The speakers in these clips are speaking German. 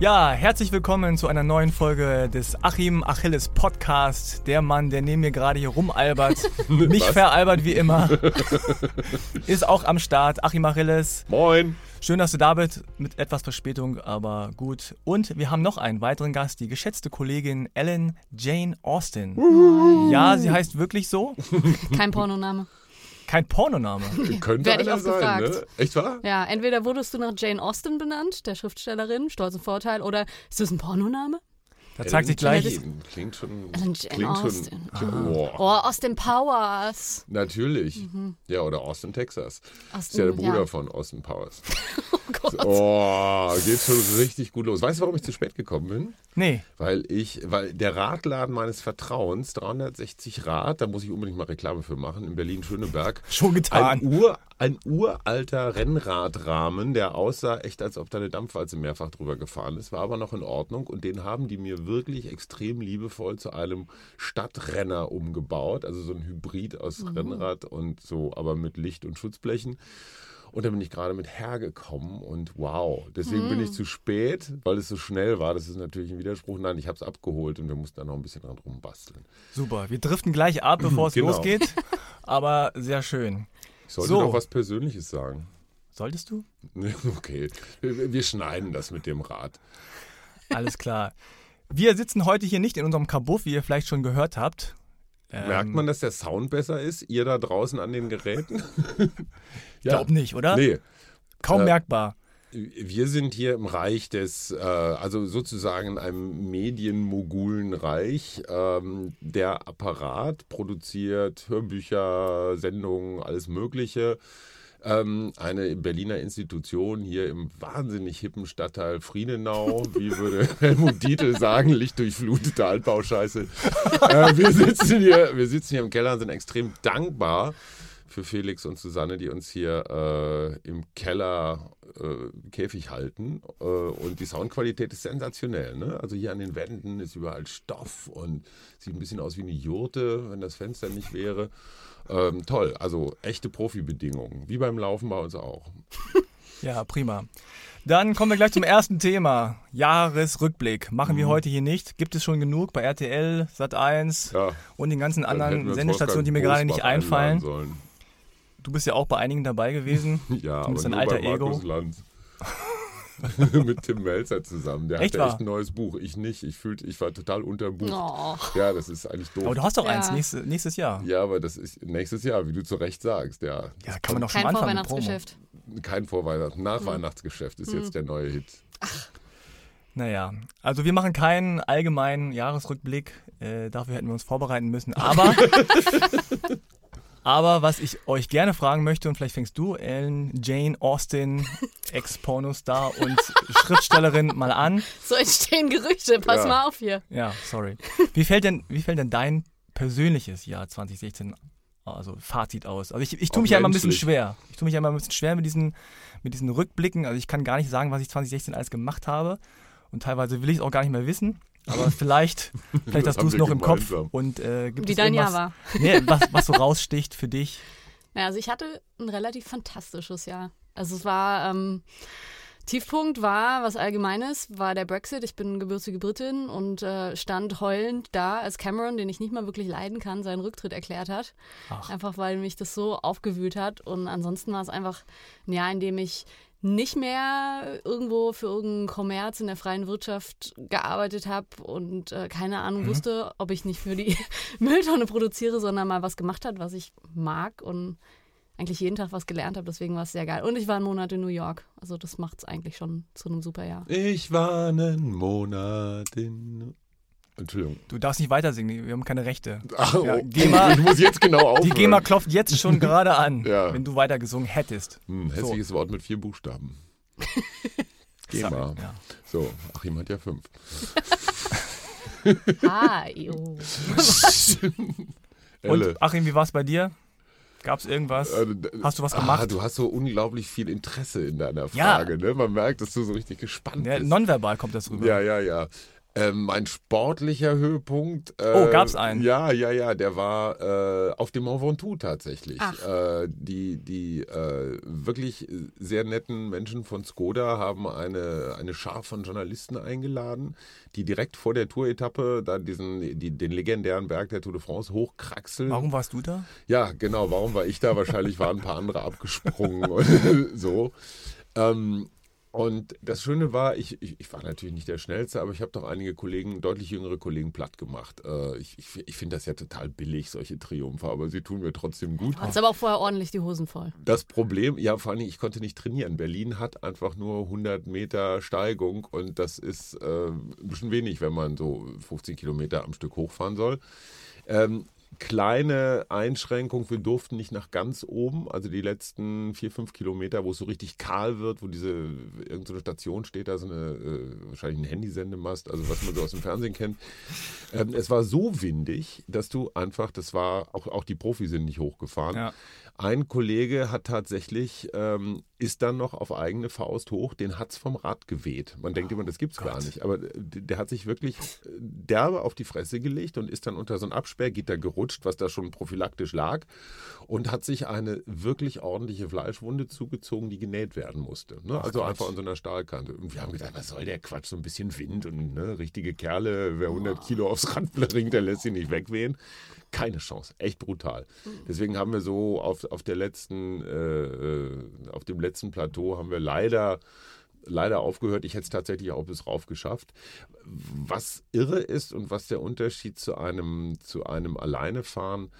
Ja, herzlich willkommen zu einer neuen Folge des Achim Achilles Podcast. Der Mann, der neben mir gerade hier rumalbert, mich veralbert wie immer, ist auch am Start. Achim Achilles. Moin. Schön, dass du da bist, mit etwas Verspätung, aber gut. Und wir haben noch einen weiteren Gast, die geschätzte Kollegin Ellen Jane Austen. Ja, sie heißt wirklich so. Kein Pornoname. Kein Pornoname. Könnte Werd ich oft sein, gefragt. ne? Echt wahr? Ja, entweder wurdest du nach Jane Austen benannt, der Schriftstellerin, Stolz und Vorteil, oder ist das ein Pornoname? Da zeigt sich gleich. Klingt schon. Klingt schon. Oh, Oh, Austin Powers. Natürlich. Ja, oder Austin, Texas. Austin, Ist ja der Bruder ja. von Austin Powers. Oh Gott. Oh, geht schon richtig gut los. Weißt du, warum ich zu spät gekommen bin? Nee, Weil ich, weil der Radladen meines Vertrauens, 360 Rad, da muss ich unbedingt mal Reklame für machen, in Berlin-Schöneberg. schon getan. Ein, ein uralter Rennradrahmen, der aussah echt, als ob da eine Dampfwalze mehrfach drüber gefahren ist, war aber noch in Ordnung und den haben die mir wirklich extrem liebevoll zu einem Stadtrenner umgebaut, also so ein Hybrid aus Rennrad und so, aber mit Licht und Schutzblechen. Und da bin ich gerade mit hergekommen und wow, deswegen bin ich zu spät, weil es so schnell war. Das ist natürlich ein Widerspruch. Nein, ich habe es abgeholt und wir mussten da noch ein bisschen dran rumbasteln. Super. Wir driften gleich ab, bevor es Genau. losgeht. Aber sehr schön. Ich sollte So. noch was Persönliches sagen. Solltest du? Okay, wir schneiden das mit dem Rad. Alles klar. Wir sitzen heute hier nicht in unserem Kabuff, wie ihr vielleicht schon gehört habt. Ähm, Merkt man, dass der Sound besser ist? Ihr da draußen an den Geräten? Glaub nicht, oder? Nee. Kaum Äh, merkbar. Wir sind hier im Reich des, äh, also sozusagen in einem Medienmogulenreich. Ähm, der Apparat produziert Hörbücher, Sendungen, alles Mögliche. Ähm, eine Berliner Institution hier im wahnsinnig hippen Stadtteil Friedenau, wie würde Helmut Dietl sagen, lichtdurchflutete Altbauscheiße. äh, wir, sitzen hier, wir sitzen hier im Keller und sind extrem dankbar für Felix und Susanne, die uns hier äh, im Keller äh, Käfig halten. Äh, und die Soundqualität ist sensationell. Ne? Also hier an den Wänden ist überall Stoff und sieht ein bisschen aus wie eine Jurte, wenn das Fenster nicht wäre. Ähm, toll, also echte Profibedingungen, wie beim Laufen bei uns auch. Ja, prima. Dann kommen wir gleich zum ersten Thema. Jahresrückblick. Machen Mhm. wir heute hier nicht. Gibt es schon genug bei RTL, Sat1 Ja, und den ganzen anderen Sendestationen, die mir gerade nicht einfallen. Du bist ja auch bei einigen dabei gewesen. Ja, aber Zumindest ein nur alter bei Markus Ego. Lanz. Mit Tim Melzer zusammen. Der Echt hatte echt ein neues Buch. Ich nicht. Ich fühlte, ich war total unterm Buch. Oh. Ja, das ist eigentlich doof. Aber du hast doch Ja. eins nächste, nächstes Jahr. Ja, aber das ist nächstes Jahr, wie du zu Recht sagst. Ja, Ja, kann man doch schon Kein anfangen. Vorweihnachtsgeschäft. kein Vorweihnachten. Hm. Nachweihnachtsgeschäft ist jetzt der neue Hit. Naja, also wir machen keinen allgemeinen Jahresrückblick. Äh, dafür hätten wir uns vorbereiten müssen. Aber, aber was ich euch gerne fragen möchte, und vielleicht fängst du, Ellen Jane Austen, Ex-Pornostar und Schriftstellerin, mal an. So entstehen Gerüchte, pass Ja. mal auf hier. Ja, sorry. Wie fällt denn, wie fällt denn dein persönliches Jahr 2016, also Fazit aus? Also ich, ich tue mich ja immer ein bisschen schwer. Ich tue mich ja immer ein bisschen schwer mit diesen, mit diesen Rückblicken. Also ich kann gar nicht sagen, was ich 2016 alles gemacht habe. Und teilweise will ich es auch gar nicht mehr wissen. Aber vielleicht, vielleicht Das hast du es noch im Kopf. gemeinsam. Und äh, gibt Wie es dein Jahr war. Nee, was, was so raussticht für dich? Ja, also ich hatte ein relativ fantastisches Jahr. Also es war, ähm, Tiefpunkt war, was Allgemeines, war der Brexit. Ich bin gebürtige Britin und äh, stand heulend da, als Cameron, den ich nicht mal wirklich leiden kann, seinen Rücktritt erklärt hat. Ach. Einfach weil mich das so aufgewühlt hat. Und ansonsten war es einfach ein Jahr, in dem ich nicht mehr irgendwo für irgendeinen Kommerz in der freien Wirtschaft gearbeitet habe und äh, keine Ahnung wusste, ob ich nicht für die Mülltonne produziere, sondern mal was gemacht hat, was ich mag und eigentlich jeden Tag was gelernt habe. Deswegen war es sehr geil. Und ich war einen Monat in New York. Also das macht es eigentlich schon zu einem super Jahr. Ich war einen Monat in. Entschuldigung. Du darfst nicht weiter singen, wir haben keine Rechte. Ach, Ja, oh, GEMA ich muss jetzt genau aufhören. Die GEMA klopft jetzt schon gerade an, Ja. wenn du weiter gesungen hättest. Hm, hässliches Wort mit vier Buchstaben. GEMA. Ja. So, Achim hat ja fünf. Ah, jo. Und Achim, wie war es bei dir? Gab es irgendwas? Äh, Hast du was Ah, gemacht? du hast so unglaublich viel Interesse in deiner Ja. Frage. Ne? Man merkt, dass du so richtig gespannt Ja, bist. nonverbal kommt das rüber. Ja, ja, ja. Ähm, mein sportlicher Höhepunkt. Äh, Oh, gab's einen? Ja, ja, ja. Der war äh, auf dem Mont Ventoux tatsächlich. Ach. Äh, die die äh, wirklich sehr netten Menschen von Skoda haben eine, eine Schar von Journalisten eingeladen, die direkt vor der Tour-Etappe da diesen, die, den legendären Berg der Tour de France hochkraxeln. Warum warst du da? Ja, genau. Warum war ich da? Wahrscheinlich waren ein paar andere abgesprungen und so. Ähm, und das Schöne war, ich, ich, ich war natürlich nicht der Schnellste, aber ich habe doch einige Kollegen, deutlich jüngere Kollegen platt gemacht. Äh, ich ich, finde das ja total billig, solche Triumphe, aber sie tun mir trotzdem gut. Hast aber auch vorher ordentlich die Hosen voll. Das Problem, ja, vor allem, ich konnte nicht trainieren. Berlin hat einfach nur 100 Meter Steigung und das ist äh, ein bisschen wenig, wenn man so 15 Kilometer am Stück hochfahren soll. Ähm, kleine Einschränkung, wir durften nicht nach ganz oben, also die letzten vier, fünf Kilometer, wo es so richtig kahl wird, wo diese irgendeine so Station steht, da so eine äh, wahrscheinlich ein Handysendemast, also was man so aus dem Fernsehen kennt. Ähm, es war so windig, dass du einfach, das war, auch, auch die Profis sind nicht hochgefahren. Ja. Ein Kollege hat tatsächlich, ähm, ist dann noch auf eigene Faust hoch, den hat's vom Rad geweht. Man denkt immer, das gibt's gar nicht. Aber äh, der hat sich wirklich äh, derbe auf die Fresse gelegt und ist dann unter so ein Absperrgitter gerutscht, was da schon prophylaktisch lag, und hat sich eine wirklich ordentliche Fleischwunde zugezogen, die genäht werden musste. Ne? also Gott. einfach an so einer Stahlkante. Und wir haben gedacht, was soll der Quatsch? So ein bisschen Wind und ne, richtige Kerle, wer 100 Kilo aufs Rad bringt, der lässt sie nicht wegwehen. Keine Chance, echt brutal. Deswegen haben wir so auf, auf der letzten, äh, äh, auf dem letzten Plateau haben wir leider leider aufgehört. Ich hätte es tatsächlich auch bis rauf geschafft. Was irre ist und was der Unterschied zu einem, zu einem Alleinefahren,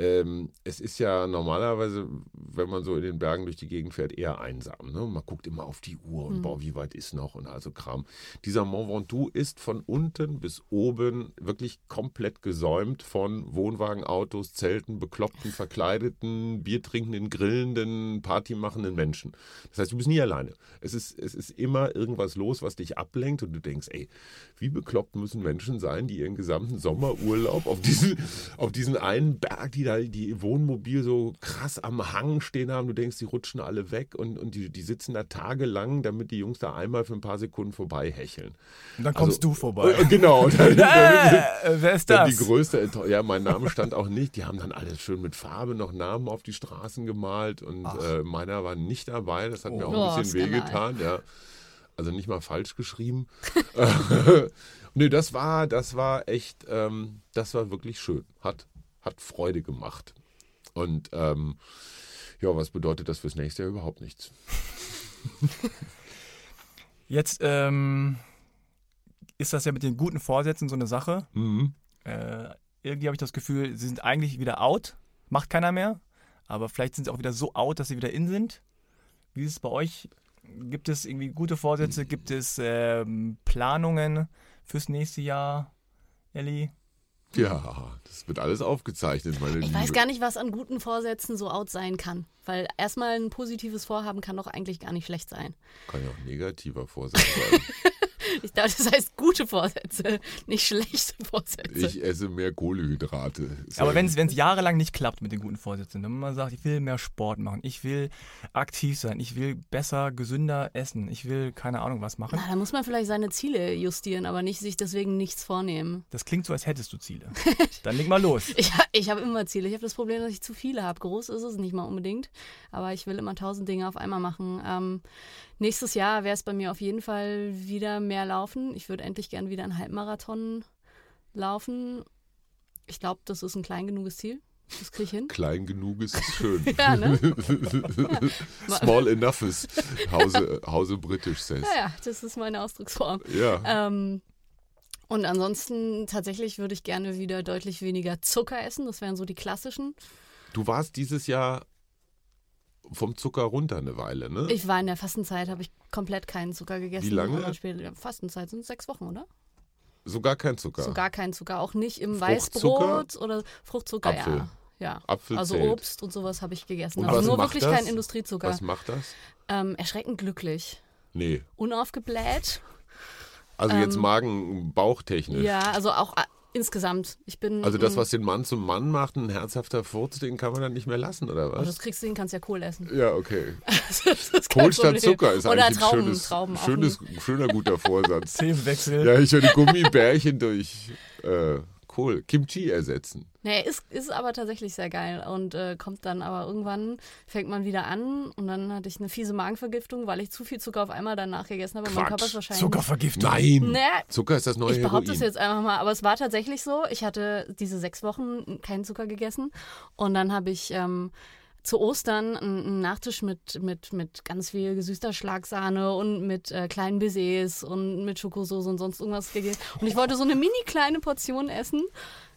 ähm, es ist ja normalerweise, wenn man so in den Bergen durch die Gegend fährt, eher einsam. Ne? Man guckt immer auf die Uhr und boah, wie weit ist noch und also Kram. Dieser Mont Ventoux ist von unten bis oben wirklich komplett gesäumt von Wohnwagen, Autos, Zelten, bekloppten, verkleideten, biertrinkenden, grillenden, partymachenden Menschen. Das heißt, du bist nie alleine. Es ist, es ist immer irgendwas los, was dich ablenkt und du denkst, ey, wie bekloppt müssen Menschen sein, die ihren gesamten Sommerurlaub auf diesen, auf diesen einen Berg, die da die Wohnmobil so krass am Hang stehen haben. Du denkst, die rutschen alle weg und, und die, die sitzen da tagelang, damit die Jungs da einmal für ein paar Sekunden vorbei hecheln. Und dann kommst Also- du vorbei. Äh, Genau. Dann, Äh, wer ist das? die größte Enttäuschung. Ja, mein Name stand auch nicht. Die haben dann alles schön mit Farbe noch Namen auf die Straßen gemalt und äh, meiner war nicht dabei. Das hat mir auch Oh, ein bisschen Skandal. wehgetan. Ja. Also nicht mal falsch geschrieben. Nö, das war, das war echt, ähm, das war wirklich schön. Hat, hat Freude gemacht. Und ähm, ja, was bedeutet das fürs nächste Jahr überhaupt nichts? Jetzt ähm, ist das ja mit den guten Vorsätzen so eine Sache. Mhm. Äh, irgendwie habe ich das Gefühl, sie sind eigentlich wieder out, macht keiner mehr. Aber vielleicht sind sie auch wieder so out, dass sie wieder in sind. Wie ist es bei euch? Gibt es irgendwie gute Vorsätze? Gibt es ähm, Planungen fürs nächste Jahr, Elli? Ja, das wird alles aufgezeichnet, meine Ich Liebe. weiß gar nicht, was an guten Vorsätzen so out sein kann. Weil erstmal ein positives Vorhaben kann doch eigentlich gar nicht schlecht sein. Kann ja auch ein negativer Vorsatz sein. Ich dachte, das heißt gute Vorsätze, nicht schlechte Vorsätze. Ich esse mehr Kohlehydrate. Ist Aber wenn es jahrelang nicht klappt mit den guten Vorsätzen, wenn man sagt, ich will mehr Sport machen, ich will aktiv sein, ich will besser, gesünder essen, ich will keine Ahnung was machen. Na, da muss man vielleicht seine Ziele justieren, aber nicht sich deswegen nichts vornehmen. Das klingt so, als hättest du Ziele. Dann leg mal los. Ich, ich habe immer Ziele. Ich habe das Problem, dass ich zu viele habe. Groß ist es nicht mal unbedingt, aber ich will immer tausend Dinge auf einmal machen. Ähm, nächstes Jahr wäre es bei mir auf jeden Fall wieder mehr laufen. Ich würde endlich gern wieder einen Halbmarathon laufen. Ich glaube, das ist ein klein genuges Ziel. Das kriege ich hin. Klein genug ist schön. Ja, ne? Small enough is Hause, Hause britisch says. Ja, ja, das ist meine Ausdrucksform. Ja. Ähm, und ansonsten tatsächlich würde ich gerne wieder deutlich weniger Zucker essen. Das wären so die klassischen. Du warst dieses Jahr vom Zucker runter eine Weile, ne? Ich war in der Fastenzeit, habe ich komplett keinen Zucker gegessen. Wie lange? Fastenzeit sind sechs Wochen, oder? Sogar kein Zucker. So gar keinen Zucker, auch nicht im? Weißbrot oder Fruchtzucker, Apfel. ja. Ja. Apfel also zählt. Obst und sowas habe ich gegessen. Und was nur wirklich das? kein Industriezucker. Was macht das? Ähm, erschreckend glücklich. Nee. Unaufgebläht. Also jetzt Ähm, Magen, Bauchtechnisch. Ja, also auch, insgesamt. Ich bin. Also das, mm, was den Mann zum Mann macht, ein herzhafter Furz, den kann man dann nicht mehr lassen, oder oh, was? das kriegst du, den kannst ja Kohl essen. Ja, okay. das ist kein Kohl statt. Zucker ist Oder eigentlich ein Trauben, schönes, Trauben schönes, schöner, guter Vorsatz. Themenwechsel. ja, ich würde Gummibärchen durch äh, Kohl, Kimchi ersetzen. Nee, ist, ist aber tatsächlich sehr geil und äh, kommt dann aber irgendwann, fängt man wieder an und dann hatte ich eine fiese Magenvergiftung, weil ich zu viel Zucker auf einmal danach gegessen habe. und Mein Quatsch. Körper ist wahrscheinlich. Zuckervergiftung. Nein! Nee, Zucker ist das neue ich behaupte Heroin. es jetzt einfach mal, aber es war tatsächlich so. Ich hatte diese sechs Wochen keinen Zucker gegessen und dann habe ich ähm, zu Ostern einen Nachtisch mit, mit, mit ganz viel gesüßter Schlagsahne und mit äh, kleinen Baisers und mit Schokosauce und sonst irgendwas gegessen. Und ich wollte so eine mini kleine Portion essen.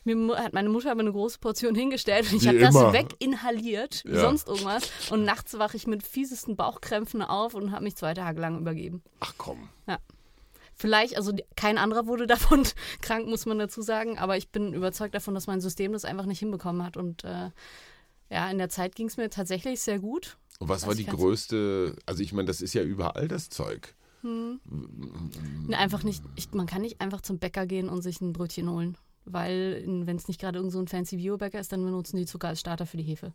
Mir hat meine Mutter aber eine große Portion hingestellt und ich habe das weginhaliert, wie Ja. sonst irgendwas. Und nachts wache ich mit fiesesten Bauchkrämpfen auf und habe mich zwei Tage lang übergeben. Ach komm. Vielleicht, also kein anderer wurde davon krank, muss man dazu sagen, aber ich bin überzeugt davon, dass mein System das einfach nicht hinbekommen hat. Und äh, ja, in der Zeit ging es mir tatsächlich sehr gut. Und was Was war die größte, also ich meine, das ist ja überall das Zeug. Ne, einfach nicht, ich, man kann nicht einfach zum Bäcker gehen und sich ein Brötchen holen. Weil, wenn es nicht gerade irgend so ein fancy Biobäcker ist, dann benutzen die Zucker als Starter für die Hefe.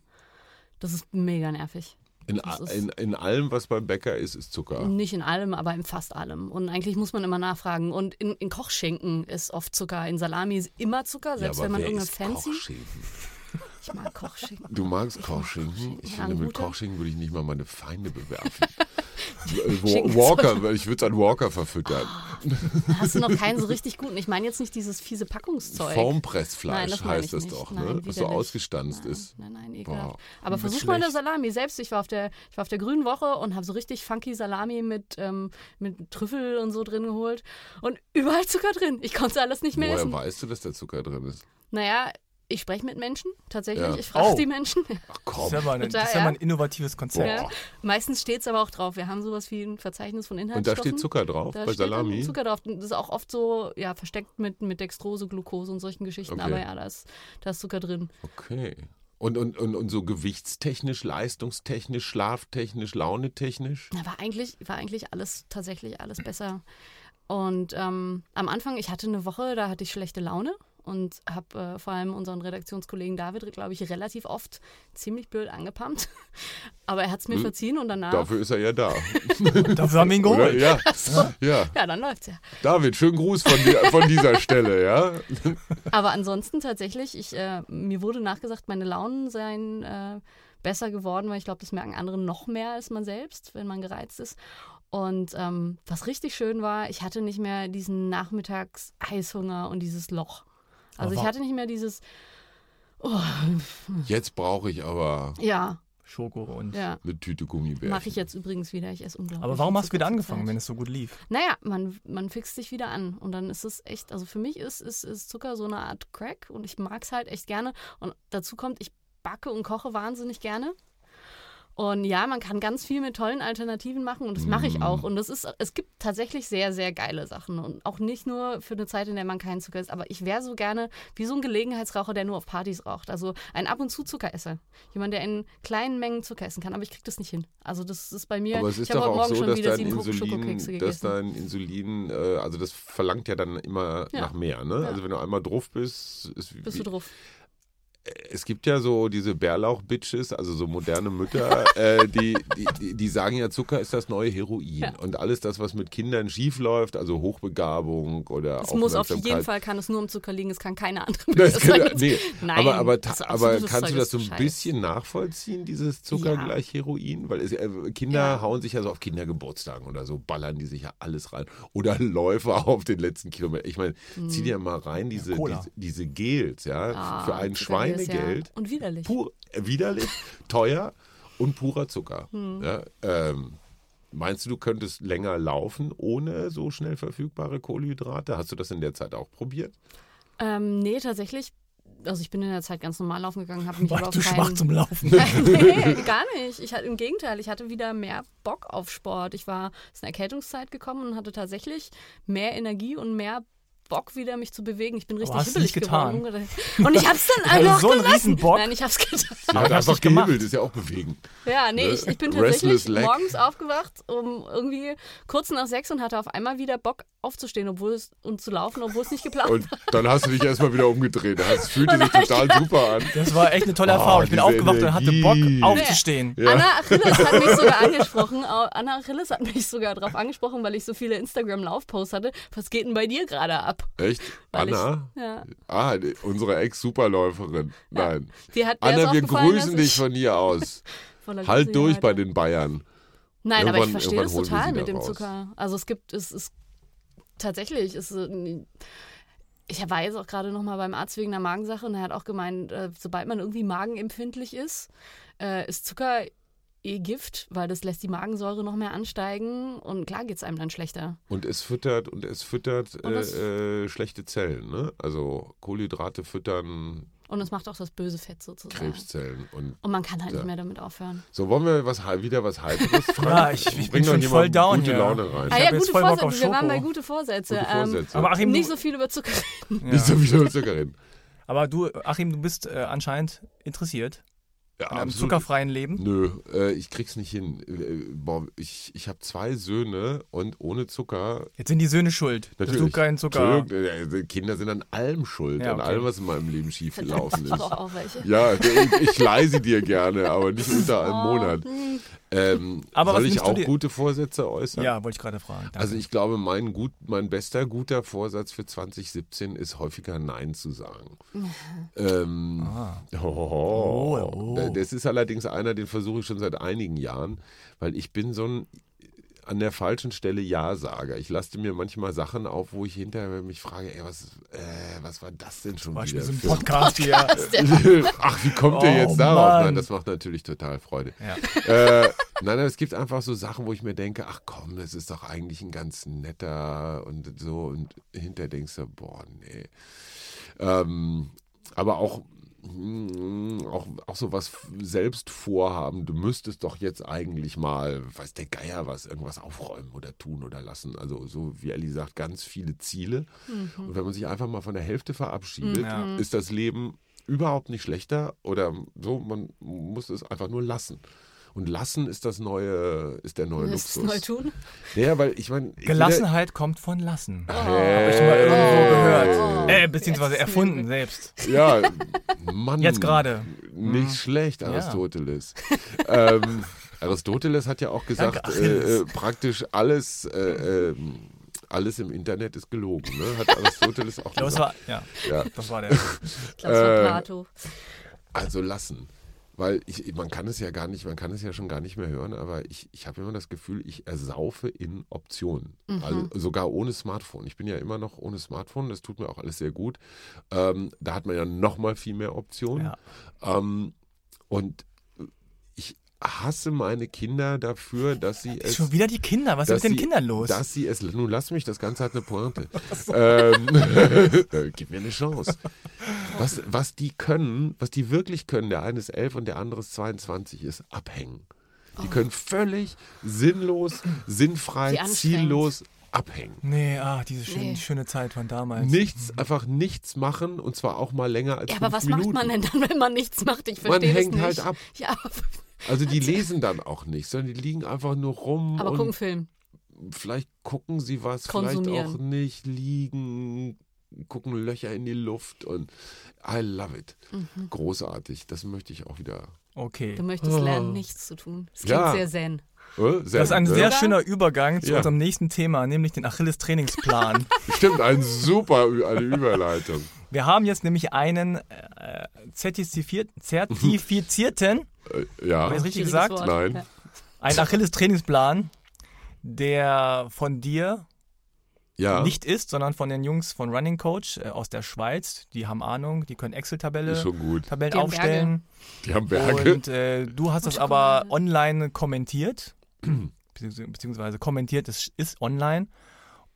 Das ist mega nervig. In, in, in allem, was beim Bäcker ist, ist Zucker. Nicht in allem, aber in fast allem. Und eigentlich muss man immer nachfragen. Und in, in Kochschinken ist oft Zucker. In Salami ist immer Zucker, selbst ja, wenn man wer irgendein isst fancy. Kochschinken? Ich mag Kochschinken. Du magst Kochschinken? Ich Ja, finde, mit. Kochschinken würde ich nicht mal meine Feinde bewerfen. Äh, Walker, weil ich würde es an Walker verfüttern. Hast du noch keinen so richtig guten? Ich meine jetzt nicht dieses fiese Packungszeug. Nein, Formpressfleisch meine heißt ich das doch, Nein, ne? Was so ausgestanzt nein, ist. Nein, nein, ekelhaft. Boah, Aber versuch mal eine. Salami. Selbst, ich war auf der, ich war auf der grünen Woche und habe so richtig funky Salami mit, ähm, mit Trüffel und so drin geholt. Und überall Zucker drin. Ich konnte alles nicht mehr Woher essen. weißt du, dass da Zucker drin ist? Naja, ich spreche mit Menschen, tatsächlich. Ja. Ich frage Oh. die Menschen. Ach Das komm. ist ja mal, eine, das ist ja mal ein innovatives Konzept. Ja. Meistens steht es aber auch drauf. Wir haben sowas wie ein Verzeichnis von Und da Inhaltsstoffen. steht Zucker drauf Da bei Salami. Zucker drauf. Das ist auch oft so ja, versteckt mit, mit Dextrose, Glucose und solchen Geschichten. Okay. Aber ja, da ist, da ist Zucker drin. Okay. Und, und, und, und so gewichtstechnisch, leistungstechnisch, schlaftechnisch, launetechnisch? Da war eigentlich, war eigentlich alles tatsächlich alles besser. Und ähm, am Anfang, ich hatte eine Woche, da hatte ich schlechte Laune und habe äh, vor allem unseren Redaktionskollegen David, glaube ich, relativ oft ziemlich blöd angepumpt. Aber er hat es mir Hm. verziehen und danach. Dafür ist er ja da. Dafür haben wir ihn Oder? geholt. Ja. ja. Ja, dann läuft's ja. David, schönen Gruß von, dir, von dieser Stelle, ja? Aber ansonsten tatsächlich, ich, äh, mir wurde nachgesagt, meine Launen seien äh, besser geworden, weil ich glaube, das merken andere noch mehr als man selbst, wenn man gereizt ist. Und ähm, was richtig schön war, ich hatte nicht mehr diesen Nachmittags-Heißhunger und dieses Loch. Also Aber ich hatte nicht mehr dieses, Jetzt brauche ich aber ja, Schoko und. ja. eine Tüte Gummibärchen. Mache ich jetzt übrigens wieder. Ich esse unglaublich. Aber warum hast du wieder angefangen, zurzeit. wenn es so gut lief? Naja, man, man fixt sich wieder an und dann ist es echt, also für mich ist, ist, ist Zucker so eine Art Crack und ich mag es halt echt gerne. Und dazu kommt, ich backe und koche wahnsinnig gerne. Und ja, man kann ganz viel mit tollen Alternativen machen und das mache ich auch. Und das ist, es gibt tatsächlich sehr, sehr geile Sachen. Und auch nicht nur für eine Zeit, in der man keinen Zucker isst. Aber ich wäre so gerne wie so ein Gelegenheitsraucher, der nur auf Partys raucht. Also ein ab und zu Zuckeresser. Jemand, der in kleinen Mengen Zucker essen kann. Aber ich kriege das nicht hin. Also das ist bei mir. Aber es ist doch auch Morgen so, schon dass wieder dein Insulin, dass dein Insulin, also das verlangt ja dann immer Ja. nach mehr, ne? Ja. Also wenn du einmal drauf bist, ist wie, Bist du drauf? Es gibt ja so diese Bärlauch-Bitches, also so moderne Mütter, äh, die, die, die, die sagen ja, Zucker ist das neue Heroin. Ja. Und alles das, was mit Kindern schief läuft, also Hochbegabung oder Es muss auf jeden Fall, kann es nur um Zucker liegen, es kann keine andere Das kann, sein. nee, Nein, aber, aber, aber kannst du das so ein bisschen nachvollziehen, dieses Zucker Ja. gleich Heroin? Weil es, äh, Kinder Ja. hauen sich ja so auf Kindergeburtstagen oder so, ballern die sich ja alles rein. Oder Läufer auf den letzten Kilometer. Ich meine, zieh dir mal rein, diese, diese, diese Gels, ja, Ah, für ein Zuckergels, Schweinegeld. Ja. Und widerlich. Pur, äh, widerlich, teuer und purer Zucker. Hm. Ja, ähm, meinst du, du könntest länger laufen ohne so schnell verfügbare Kohlenhydrate? Hast du das in der Zeit auch probiert? Ähm, nee, tatsächlich. Also ich bin in der Zeit ganz normal laufen gegangen, habe mich aber Warst auf du keinen... schwach zum Laufen? nee, gar nicht. Ich hatte, Im Gegenteil, ich hatte wieder mehr Bock auf Sport. Ich war, es ist eine Erkältungszeit gekommen und hatte tatsächlich mehr Energie und mehr Bock wieder, mich zu bewegen. Ich bin richtig hast du hibbelig getan. geworden. Und ich hab's dann Also einfach so gelassen. Nein, ich hab's getan. Aber hab's einfach nicht gemacht. gehebelt, ist ja auch bewegen. Ja, nee, Ne? ich, ich bin tatsächlich morgens aufgewacht, um irgendwie kurz nach sechs und hatte auf einmal wieder Bock aufzustehen obwohl es, und zu laufen, obwohl es nicht geplant Und dann hast du dich erstmal wieder umgedreht. Das fühlte sich total super an. Das war echt eine tolle Oh, Erfahrung. Ich bin aufgewacht und hatte Bock Energie. aufzustehen. Ja. Anna Achilles hat mich sogar angesprochen. Anna Achilles hat mich sogar darauf angesprochen, weil ich so viele Instagram-Laufposts hatte. Was geht denn bei dir gerade ab? Echt? Weil Anna? Ich, ja. Ah, die- unsere Ex-Superläuferin. Nein. Die hat Anna, wir grüßen dich ich von hier aus. Halt durch bei den Bayern. Nein, aber ich Irgendwann- verstehe das irgendwann total da mit dem raus. Zucker. Also es gibt, es ist tatsächlich, es ist, äh, ich war jetzt auch gerade noch mal beim Arzt wegen einer Magensache und er hat auch gemeint, äh, sobald man irgendwie magenempfindlich ist, äh, ist Zucker eh Gift, weil das lässt die Magensäure noch mehr ansteigen und klar geht es einem dann schlechter. Und es füttert und es füttert Und äh, äh, schlechte Zellen, ne? Also Kohlenhydrate füttern Und es macht auch das böse Fett sozusagen. Krebszellen. Und Und man kann halt Ja. nicht mehr damit aufhören. so wollen wir was wieder was Frank? Ja, ich- ich bin schon voll down gute hier. Laune rein. Ah ja, gute voll Bock auf Vorsätze. Wir waren bei gute Vorsätze. Gute Ähm, Vorsätze. Aber Achim, nicht du, so viel über Zucker reden. ja. Nicht so viel über Zucker reden. aber du, Achim, du bist äh, anscheinend interessiert Ja, an einem absolut. zuckerfreien Leben. Nö, äh, ich krieg's nicht hin. Äh, boah, ich ich habe zwei Söhne und ohne Zucker. Jetzt sind die Söhne schuld, dass du Natürlich. keinen Zucker. Entschuldigung, äh, Kinder sind an allem schuld, Ja, an okay. allem, was in meinem Leben schiefgelaufen ist. auch welche. Ja, ich, ich leih sie dir gerne, aber nicht unter einem Oh, Monat. hm. Ähm, Aber was soll ich nimmst du auch dir- gute Vorsätze äußern? Ja, wollte ich gerade fragen. Danke. Also ich glaube, mein, gut, mein bester guter Vorsatz für 2017 ist häufiger Nein zu sagen. ähm, Ah. oh, Oh, oh. Das ist allerdings einer, den versuche ich schon seit einigen Jahren, weil ich bin so ein an der falschen Stelle Ja-Sager. Ich laste mir manchmal Sachen auf, wo ich hinterher mich frage, ey, was, äh, was war das denn schon Beispiel wieder? so ein Podcast hier. Ach, wie kommt ihr Oh, jetzt darauf? Mann. Nein, das macht natürlich total Freude. Ja. Äh, nein, es gibt einfach so Sachen, wo ich mir denke, ach komm, das ist doch eigentlich ein ganz netter und so und hinterher denkst du, boah, nee. Ähm, aber auch, auch, auch so was selbst vorhaben, du müsstest doch jetzt eigentlich mal, weiß der Geier was, irgendwas aufräumen oder tun oder lassen. Also so wie Ellie sagt, ganz viele Ziele. Und wenn man sich einfach mal von der Hälfte verabschiedet, Ja. ist das Leben überhaupt nicht schlechter oder so, man muss es einfach nur lassen. Und lassen ist das neue, ist der neue Das Luxus. neu tun. Ja, weil ich meine. Gelassenheit kommt von Lassen. Hey. Hab ich mal irgendwo gehört. Oh. Äh, beziehungsweise Jetzt ist erfunden selbst. Ja, Mann. Jetzt gerade. Nicht Mhm. schlecht, Ja. Aristoteles. ähm, Aristoteles hat ja auch gesagt, Danke, äh, äh, praktisch alles, äh, ähm, alles im Internet ist gelogen. Ne? Hat Aristoteles auch Ich gesagt. war, ja, Ja. das war der. Ich glaube, es war Äh, Plato. Also lassen. Weil ich, man kann es ja gar nicht, man kann es ja schon gar nicht mehr hören, aber ich, ich habe immer das Gefühl, ich ersaufe in Optionen. Also sogar ohne Smartphone. Ich bin ja immer noch ohne Smartphone, das tut mir auch alles sehr gut. Ähm, da hat man ja noch mal viel mehr Optionen. Ja. Ähm, und hasse meine Kinder dafür, dass sie es Schon wieder die Kinder. Was ist mit den sie- Kindern los? Dass sie es. Nun lass mich, das Ganze hat eine Pointe. ähm, äh, gib mir eine Chance. Was, was die können, was die wirklich können, der eine ist elf und der andere ist 22, ist abhängen. Die Oh. können völlig sinnlos, sinnfrei, ziellos abhängen. nee, ah, diese schöne, Nee. schöne Zeit von damals. Nichts, einfach nichts machen und zwar auch mal länger als Ja, fünf aber was Minuten. macht man denn dann, wenn man nichts macht? Ich Man verstehe das hängt nicht. halt ab. Ja, Also die lesen dann auch nicht, sondern die liegen einfach nur rum aber und gucken Film. vielleicht gucken sie was, vielleicht auch nicht, liegen, gucken Löcher in die Luft und I love it. Mhm. Großartig. Das möchte ich auch wieder. Okay. Du möchtest lernen, nichts zu tun. Das klingt Ja. sehr zen. Äh, Das ist ein ne? sehr Oder? schöner Übergang zu Ja. unserem nächsten Thema, nämlich den Achilles-Trainingsplan. Stimmt, ein super, eine Überleitung. Wir haben jetzt nämlich einen äh, zertifiziert, zertifizierten, Äh, ja, Habe ich richtig gesagt? Wort. Nein. Einen Achilles-Trainingsplan, der von dir ja, nicht ist, sondern von den Jungs von Running Coach äh, aus der Schweiz. Die haben Ahnung, die können Excel-Tabelle. Tabellen Die aufstellen. Die haben Berge. Und äh, du hast das aber online kommentiert, beziehungs- beziehungsweise kommentiert, es ist online.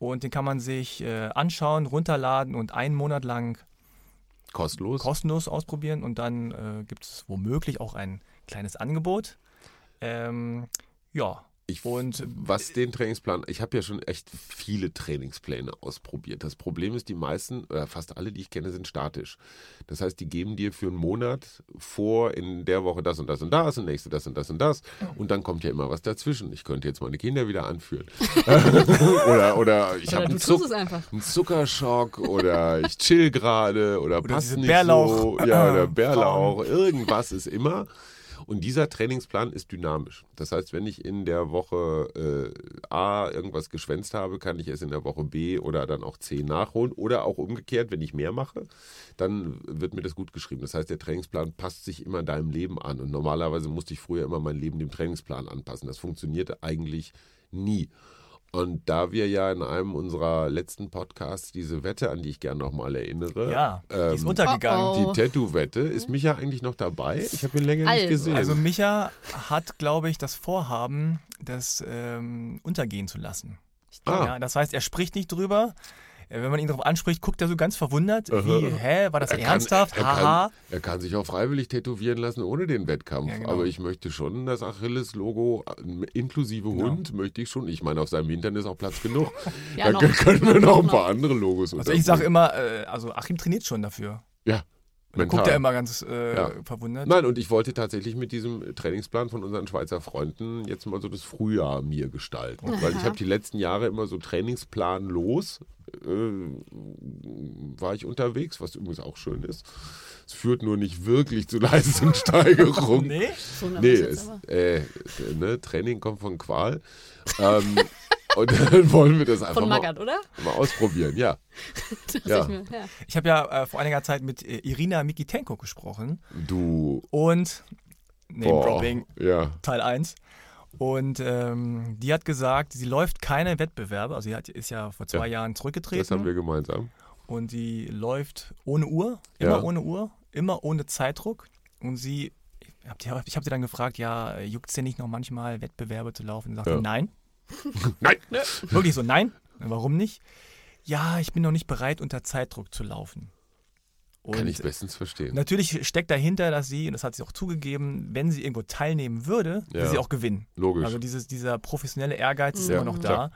Und den kann man sich äh, anschauen, runterladen und einen Monat lang Kostenlos. kostenlos ausprobieren. Und dann äh, gibt es womöglich auch ein kleines Angebot. Ähm, ja, Ich, Und was den Trainingsplan, ich habe ja schon echt viele Trainingspläne ausprobiert. Das Problem ist, die meisten, oder fast alle, die ich kenne, sind statisch. Das heißt, die geben dir für einen Monat vor, in der Woche das und das und das und nächste das und das und das. Und dann kommt ja immer was dazwischen. Ich könnte jetzt meine Kinder wieder anführen. oder, oder ich habe einen, Zuck, einen Zuckerschock oder ich chill gerade oder, Oder passt nicht Bärlauch- so. Ja, oder äh, Bärlauch. Irgendwas ist immer. Und dieser Trainingsplan ist dynamisch. Das heißt, wenn ich in der Woche äh, A irgendwas geschwänzt habe, kann ich es in der Woche B oder dann auch C nachholen. Oder auch umgekehrt, wenn ich mehr mache, dann wird mir das gut geschrieben. Das heißt, der Trainingsplan passt sich immer deinem Leben an. Und normalerweise musste ich früher immer mein Leben dem Trainingsplan anpassen. Das funktionierte eigentlich nie. Und da wir ja in einem unserer letzten Podcasts diese Wette, an die ich gerne nochmal erinnere, ja, die ist ähm, untergegangen. Oh, die Tattoo-Wette, ist Micha eigentlich noch dabei? Ich habe ihn länger Also. nicht gesehen. Also Micha hat, glaube ich, das Vorhaben, das ähm, untergehen zu lassen. ah, Ja, das heißt, er spricht nicht drüber. Wenn man ihn darauf anspricht, guckt er so ganz verwundert. Wie, hä, war das er kann, ernsthaft? er, Haha. kann, er kann sich auch freiwillig tätowieren lassen ohne den Wettkampf. Ja, genau. Aber ich möchte schon das Achilles-Logo äh, inklusive Genau. Hund, möchte ich schon. Ich meine, auf seinem Hintern ist auch Platz genug. Ja, da noch. können wir noch ein paar andere Logos Also ich sage immer, äh, also Achim trainiert schon dafür. Ja, Dann guckt er immer ganz äh, Ja. verwundert. Nein, und ich wollte tatsächlich mit diesem Trainingsplan von unseren Schweizer Freunden jetzt mal so das Frühjahr mir gestalten. Weil ich Aha. habe die letzten Jahre immer so trainingsplanlos äh, war ich unterwegs, was übrigens auch schön ist. Es führt nur nicht wirklich zu Leistungssteigerung. Nee? So Nee, es, äh, ne, Training kommt von Qual. Ähm, und dann wollen wir das einfach Von mal, Magath, oder? mal ausprobieren, ja. Ja. ich mir, ja. Ich habe ja äh, vor einiger Zeit mit äh, Irina Mikitenko gesprochen Du, und Name boah, Dropping ja, Teil 1. Und ähm, die hat gesagt, sie läuft keine Wettbewerbe. Also sie hat, ist ja vor zwei Ja, Jahren zurückgetreten. das haben wir gemeinsam. und sie läuft ohne Uhr, immer Ja. ohne Uhr, immer ohne Zeitdruck. Und sie, ich habe hab sie dann gefragt, ja, juckt es dir nicht noch manchmal Wettbewerbe zu laufen? Und sie sagte, Ja. nein. Nein! Wirklich so, nein. Warum nicht? Ja, ich bin noch nicht bereit, unter Zeitdruck zu laufen. Und Kann ich bestens verstehen. natürlich steckt dahinter, dass sie, und das hat sie auch zugegeben, wenn sie irgendwo teilnehmen würde, Ja. will sie auch gewinnen. Logisch. Also dieses, dieser professionelle Ehrgeiz ist Ja, immer noch da. klar.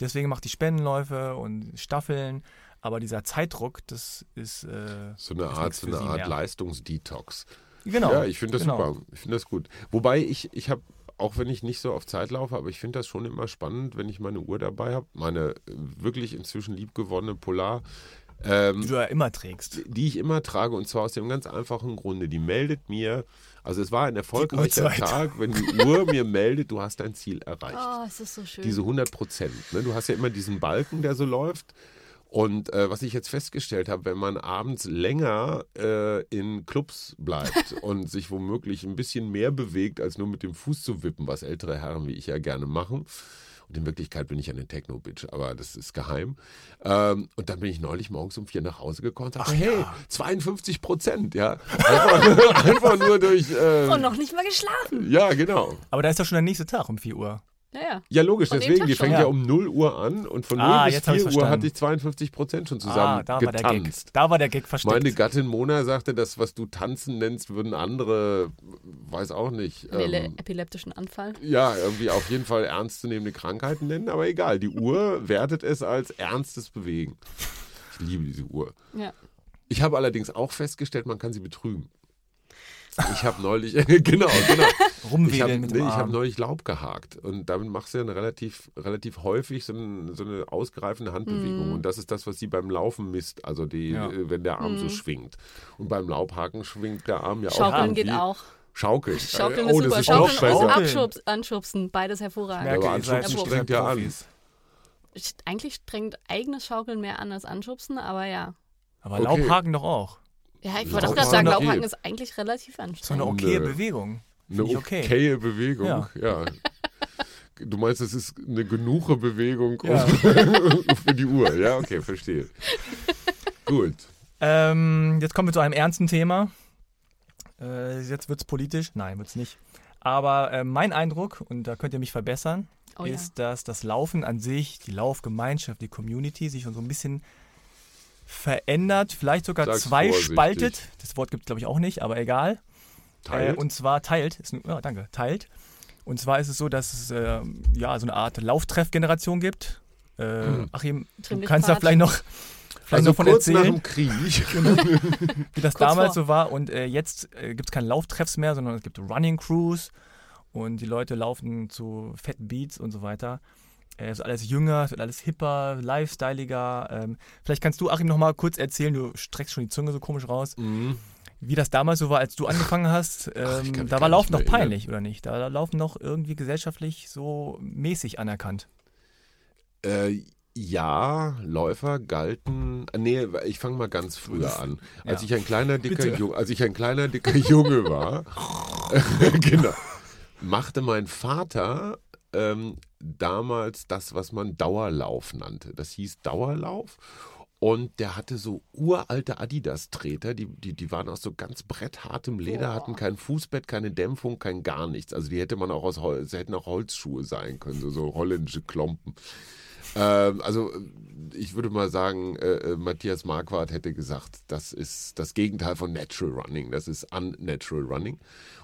Deswegen macht die Spendenläufe und Staffeln. Aber dieser Zeitdruck, das ist. Äh, so eine ist Art, so eine Art. Leistungsdetox. Genau. Ja, ich finde das genau. super. Ich finde das gut. Wobei ich, ich habe, auch wenn ich nicht so auf Zeit laufe, aber ich finde das schon immer spannend, wenn ich meine Uhr dabei habe. Meine äh, wirklich inzwischen liebgewonnene Polar. Ähm, Die du ja immer trägst. die ich immer trage und zwar aus dem ganz einfachen Grunde. Die meldet mir, also es war ein erfolgreicher. Tag, wenn die Uhr mir meldet, du hast dein Ziel erreicht. Oh, es ist so schön. Diese 100 Prozent. Ne? Du hast ja immer diesen Balken, der so läuft. Und äh, was ich jetzt festgestellt habe, wenn man abends länger äh, in Clubs bleibt und sich womöglich ein bisschen mehr bewegt, als nur mit dem Fuß zu wippen, was ältere Herren wie ich ja gerne machen. Und in Wirklichkeit bin ich ja eine Techno-Bitch, aber das ist geheim. Ähm, und dann bin ich neulich morgens um vier nach Hause gekommen und dachte, Ach hey, ja. 52 Prozent, ja. Einfach, einfach nur durch. Äh, Und noch nicht mal geschlafen. ja, genau. Aber da ist doch schon der nächste Tag um 4 Uhr. Ja, ja. Ja, logisch, Von deswegen, die fängt ja. Ja. um 0 Uhr an und von 0 Ah, bis jetzt hab 4 ich's Uhr hatte ich 52 Prozent schon ah, zusammen da war der Gag. getanzt. Da war der Gag versteckt. Meine Gattin Mona sagte, das, was du tanzen nennst, würden andere, weiß auch nicht, ähm, epileptischen Anfall. ja, irgendwie auf jeden Fall ernstzunehmende Krankheiten nennen, aber egal, die Uhr wertet es als ernstes Bewegen. Ich liebe diese Uhr. Ja. Ich habe allerdings auch festgestellt, man kann sie betrügen. Ich habe neulich, genau, genau. Ich Rumwedeln habe mit nee, dem ich hab Arm. neulich Laub gehakt und damit machst du ja eine relativ, relativ häufig so, ein, so eine ausgreifende Handbewegung und das ist das, was sie beim Laufen misst, also die, Ja. äh, wenn der Arm so schwingt. Und beim Laubhaken schwingt der Arm ja auch Schaukeln geht auch. Schaukeln. Schaukeln Äh, ist oh, super. das ist Schaukeln noch und. Schaukeln. Abschubs Anschubsen, beides hervorragend. Merke, aber Anschubsen strengt ja an. Eigentlich strengt eigenes Schaukeln mehr an als Anschubsen, aber ja. Aber Okay. Laubhaken doch auch. Ja, ich wollte auch gerade sagen, geht. Laubhaken ist eigentlich relativ So eine anstrengend. okaye. Bewegung. Eine Finde ich okay. okaye Bewegung, Ja. ja. Du meinst, es ist eine genuche Bewegung Ja. für die Uhr, ja? Okay, verstehe. Gut. Ähm, jetzt kommen wir zu einem ernsten Thema. Äh, jetzt wird es politisch. Nein, wird es nicht. Aber äh, mein Eindruck, und da könnt ihr mich verbessern, Oh ja. ist, dass das Laufen an sich, die Laufgemeinschaft, die Community sich schon so ein bisschen verändert, vielleicht sogar Sag's zweispaltet. vorsichtig. Das Wort gibt es, glaube ich, auch nicht, aber egal. Teilt. Äh, und zwar teilt, ist, ein- ja, danke, teilt. Und zwar ist es so, dass es äh, ja so eine Art Lauftreffgeneration gibt. Äh, Hm. Achim, du kannst da vielleicht noch, vielleicht Also noch von kurz nach erzählen, dem Krieg. wie das Kurz damals vor. so war. Und äh, jetzt äh, gibt es keine Lauftreffs mehr, sondern es gibt Running Crews und die Leute laufen zu fetten Beats und so weiter. Es ist alles jünger, es wird alles hipper, lifestyleiger. Ähm, vielleicht kannst du, Achim, noch mal kurz erzählen, du streckst schon die Zunge so komisch raus, Mhm. wie das damals so war, als du angefangen hast. Ähm, Ach, da war Laufen noch peinlich, oder nicht? Da Laufen noch irgendwie gesellschaftlich so mäßig anerkannt. Äh, ja, Läufer galten. äh, Nee, ich fange mal ganz früher an. Als Ja. ich ein kleiner dicker Bitte. Junge, als ich ein kleiner dicker Junge war, genau, machte mein Vater ähm, damals das, was man Dauerlauf nannte. Das hieß Dauerlauf. Und der hatte so uralte Adidas-Treter, die, die, die waren aus so ganz bretthartem Leder, hatten kein Fußbett, keine Dämpfung, kein gar nichts. Also die hätte man auch aus Holz, hätten auch Holzschuhe sein können, so, so holländische Klompen. Ähm, also äh, ich würde mal sagen, äh, äh, Matthias Marquardt hätte gesagt, das ist das Gegenteil von Natural Running, das ist Unnatural Running.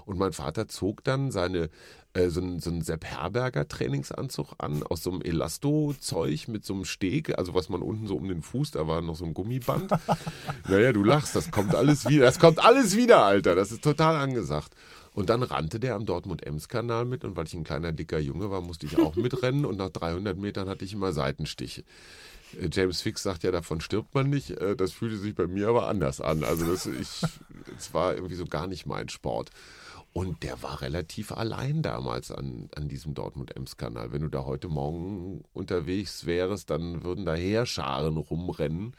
Und mein Vater zog dann seine äh, so einen, so einen Sepp Herberger Trainingsanzug an, aus so einem Elasto-Zeug mit so einem Steg, also was man unten so um den Fuß, da war noch so ein Gummiband. naja, du lachst, das kommt alles wieder, das kommt alles wieder, Alter, das ist total angesagt. Und dann rannte der am Dortmund-Ems-Kanal mit und weil ich ein kleiner, dicker Junge war, musste ich auch mitrennen und nach 300 Metern hatte ich immer Seitenstiche. Äh, James Fix sagt ja, davon stirbt man nicht. Äh, Das fühlte sich bei mir aber anders an. Also das, ich, es war irgendwie so gar nicht mein Sport. Und der war relativ allein damals an, an diesem Dortmund-Ems-Kanal. Wenn du da heute Morgen unterwegs wärst, dann würden da Heerscharen rumrennen.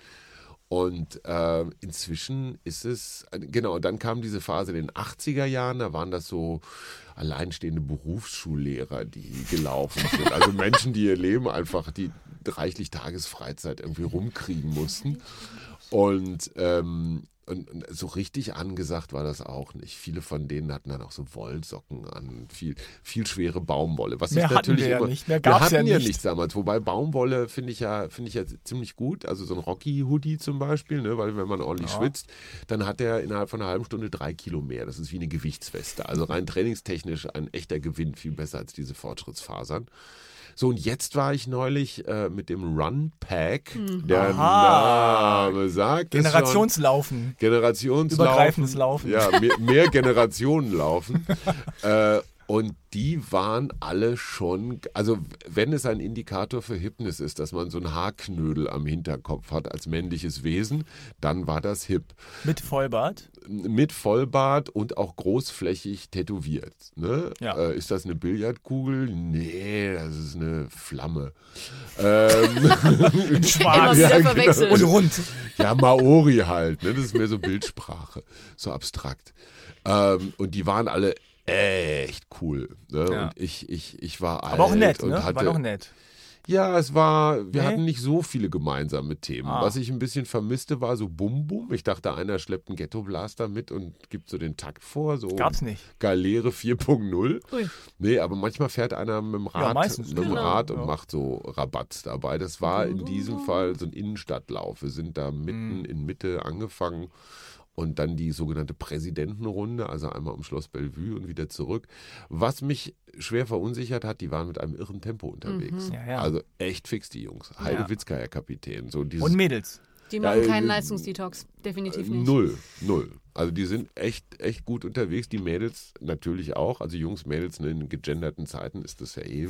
Und äh, inzwischen ist es, genau, dann kam diese Phase in den 80er Jahren, da waren das so alleinstehende Berufsschullehrer, die gelaufen sind. Also Menschen, die ihr Leben einfach, die reichlich Tagesfreizeit irgendwie rumkriegen mussten. Und, ähm, und, und so richtig angesagt war das auch nicht. Viele von denen hatten dann auch so Wollsocken an, viel, viel schwere Baumwolle. Was Mehr ich natürlich wir ja immer, nicht, mehr wir hatten ja ja nicht. nichts damals. Wobei Baumwolle finde ich ja finde ich ja ziemlich gut. Also so ein Rocky-Hoodie zum Beispiel, ne? weil wenn man ordentlich Ja. schwitzt, dann hat er innerhalb von einer halben Stunde drei Kilo mehr. Das ist wie eine Gewichtsweste. Also rein trainingstechnisch ein echter Gewinn, viel besser als diese Fortschrittsfasern. So, und jetzt war ich neulich äh, mit dem Run Pack. Der Aha. Name sagt. Generationslaufen. Generationslaufen. Übergreifendes Laufen. Ja, mehr, mehr Generationen laufen. äh, und die waren alle schon, also wenn es ein Indikator für Hipness ist, dass man so ein Haarknödel am Hinterkopf hat als männliches Wesen, dann war das hip. Mit Vollbart. Mit Vollbart und auch großflächig tätowiert. Ne? Ja. Äh, ist das eine Billardkugel? Nee, das ist eine Flamme. Ähm, Schwarz. wieder genau. Und rund. Ja, Maori halt. Ne? Das ist mehr so Bildsprache, so abstrakt. Ähm, und die waren alle echt cool. Ne? Ja. Und ich, ich, ich war alt Aber auch nett, und ne? hatte, War doch nett. Ja, es war, wir Nee? hatten nicht so viele gemeinsame Themen. Ah. Was ich ein bisschen vermisste, war so Bum Bum. Ich dachte, einer schleppt einen Ghetto-Blaster mit und gibt so den Takt vor. So Gab's nicht. Galere 4.0. Ui. Nee, aber manchmal fährt einer mit dem Rad, meistens, mit dem genau. Rad und Ja. macht so Rabatt dabei. Das war in diesem Fall so ein Innenstadtlauf. Wir sind da mitten Mhm. in Mitte angefangen und dann die sogenannte Präsidentenrunde, also einmal um Schloss Bellevue und wieder zurück. Was mich schwer verunsichert hat, die waren mit einem irren Tempo unterwegs. Ja, ja. Also echt fix, die Jungs. Heidewitzka, Herr Kapitän. So dieses Und Mädels. Die machen Ja, keinen äh, Leistungsdetox. Definitiv äh, nicht. Null, null. Also die sind echt, echt gut unterwegs. Die Mädels natürlich auch. Also Jungs, Mädels ne, in gegenderten Zeiten ist das ja eh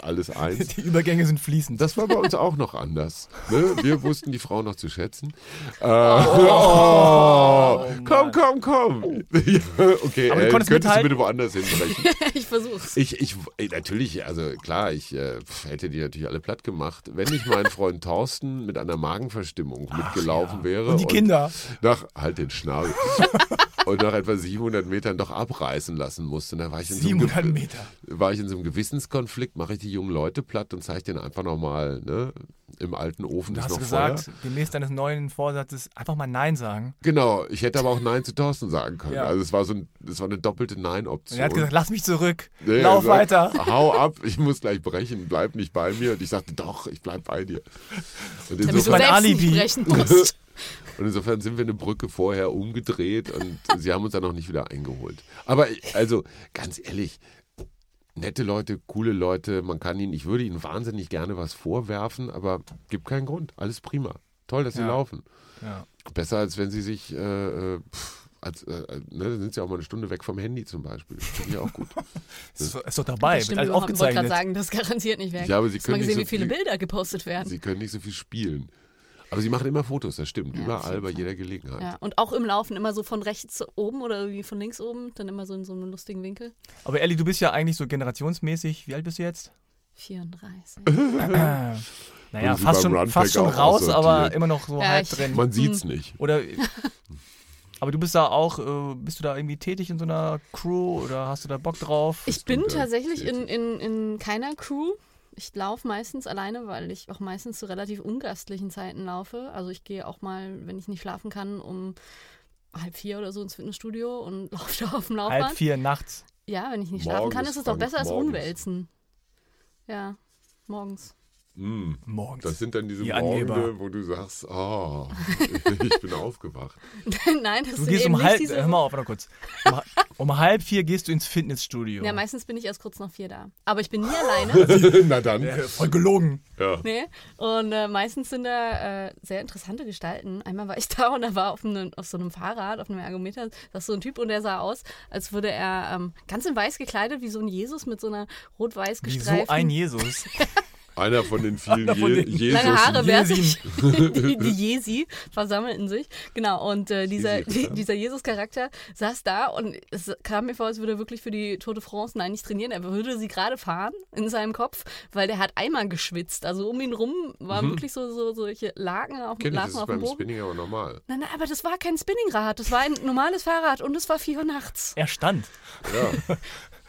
alles eins. Die Übergänge sind fließend. Das war bei uns auch noch anders. Ne? Wir wussten die Frau noch zu schätzen. Äh, oh, komm, komm, komm. Ja, okay, Aber du äh, konntest könntest du mithalten? bitte woanders hinbrechen? ich versuch's. Ich, ich, äh, natürlich, also klar, ich äh, hätte die natürlich alle platt gemacht. Wenn nicht mein Freund Thorsten mit einer Magenverstimmung mitgelaufen wäre. Und die Kinder. Nach, halt den Schnabel. und nach etwa 700 Metern doch abreißen lassen musste. Und da war ich in so einem 700 Ge- Meter. war ich in so einem Gewissenskonflikt, mache ich die jungen Leute platt und zeige denen einfach nochmal, ne, im alten Ofen Du ist hast noch gesagt, Feuer. gemäß deines neuen Vorsatzes, einfach mal Nein sagen. Genau, ich hätte aber auch Nein zu Thorsten sagen können. Ja. Also es war so ein, es war eine doppelte Nein-Option. er hat gesagt, lass mich zurück. Nee, Lauf sagt, weiter. Hau ab, ich muss gleich brechen, bleib nicht bei mir. Und ich sagte, doch, ich bleib bei dir. Und Damit du mein Alibi. nicht brechen musst. und insofern sind wir eine Brücke vorher umgedreht und sie haben uns dann auch nicht wieder eingeholt. Aber ich- also, ganz ehrlich, nette Leute, coole Leute. Man kann ihnen, ich würde ihnen wahnsinnig gerne was vorwerfen, aber gibt keinen Grund. Alles prima. Toll, dass sie Ja. laufen. Ja. Besser als wenn sie sich, äh, äh, pff, als, äh, äh, ne, dann sind sie auch mal eine Stunde weg vom Handy zum Beispiel. Finde ich auch gut. Ist, ist doch dabei, Das wird stimmt alles überhaupt. Ich wollte gerade sagen, das garantiert nicht weg. Ja, aber sie mal können nicht gesehen, so wie viele viel- Bilder gepostet werden. sie können nicht so viel spielen. Aber sie machen immer Fotos, das stimmt. Ja, Überall, bei jeder Gelegenheit. Ja, und auch im Laufen immer so von rechts oben oder irgendwie von links oben, dann immer so in so einem lustigen Winkel. Aber Elli, du bist ja eigentlich so generationsmäßig. Wie alt bist du jetzt? 34. naja, fast schon, fast schon raus, aber immer noch so Ja, halb ich- drin. Man sieht's nicht. Oder. Aber du bist da auch, äh, bist du da irgendwie tätig in so einer Crew oder hast du da Bock drauf? Ich bin tatsächlich in, in, in keiner Crew. Ich laufe meistens alleine, weil ich auch meistens zu relativ ungastlichen Zeiten laufe. Also ich gehe auch mal, wenn ich nicht schlafen kann, um halb vier oder so ins Fitnessstudio und laufe da auf dem Laufband. Halb vier nachts. Ja, wenn ich nicht schlafen kann, Morgens, ist es doch besser als morgens. rumwälzen. Ja, morgens. Mm. Morgens. Das sind dann diese Die Morgende, Angeber. wo du sagst, oh, ich bin aufgewacht. Nein, das du sind gehst eben um nicht halb, diese... hör mal auf, warte kurz. Um, um halb vier gehst du ins Fitnessstudio. Ja, meistens bin ich erst kurz nach vier da. Aber ich bin nie alleine. Na dann. Äh, voll gelogen. Ja. Nee. Und äh, meistens sind da äh, sehr interessante Gestalten. Einmal war ich da und da war auf, einem, auf so einem Fahrrad, auf einem Ergometer, das so ein Typ und der sah aus, als würde er ähm, ganz in weiß gekleidet, wie so ein Jesus mit so einer rot-weiß Wie so gestreiften. ein Jesus. Einer von den vielen von Je den- Jesus. Lange Haare bärtig, die, die Jesi versammelten sich. Genau, und äh, dieser, Jesi, ja. dieser Jesus-Charakter saß da und es kam mir vor, als würde er wirklich für die Tour de France, nein, nicht trainieren, er würde sie gerade fahren in seinem Kopf, weil der hat einmal geschwitzt. Also um ihn rum waren wirklich so, so solche Laken auf, Kenn ich, das Laken ist auf dem beim Boden. Spinning aber normal. Nein, nein, aber das war kein Spinningrad, das war ein normales Fahrrad und es war 4 Uhr nachts. Er stand. Ja.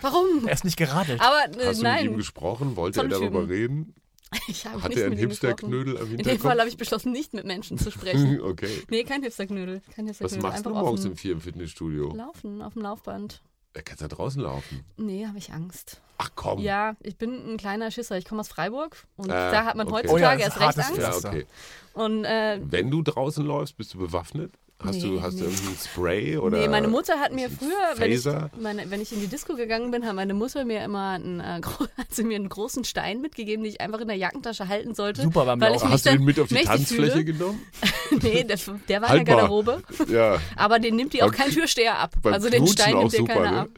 Warum? Er ist nicht geradelt. Aber äh, Hast du mit ihm nein, gesprochen? Wollte er darüber Typen. reden? ich habe Hatte nicht er einen. Hipsterknödel am In dem Hinterkopf? Fall habe ich beschlossen, nicht mit Menschen zu sprechen. okay. Nee, kein Hipsterknödel. Kein Was Hipsterknödel. machst du Einfach morgens auf um vier im Fitnessstudio? Laufen, auf dem Laufband. Er kann da draußen laufen. Nee, habe ich Angst. Ach komm. Ja, ich bin ein kleiner Schisser. Ich komme aus Freiburg und Ah, da hat man okay. heutzutage Oh ja, erst recht Angst. Ja, okay. Und äh, Wenn du draußen läufst, bist du bewaffnet? Hast Nee, du, hast du nee. irgendwie ein Spray oder? nee, meine Mutter hat mir früher, wenn ich, meine, wenn ich in die Disco gegangen bin, hat meine Mutter mir immer einen, äh, hat sie mir einen großen Stein mitgegeben, den ich einfach in der Jackentasche halten sollte. Super beim weil ich Laufen. mich Hast du den dann mit auf die Tanzfläche fühle. genommen? nee, der, der war in der Haltbar. Garderobe. Ja. Aber den nimmt die auch kein Türsteher ab. beim Also den Knutschen Stein auch nimmt dir keiner ne? ab.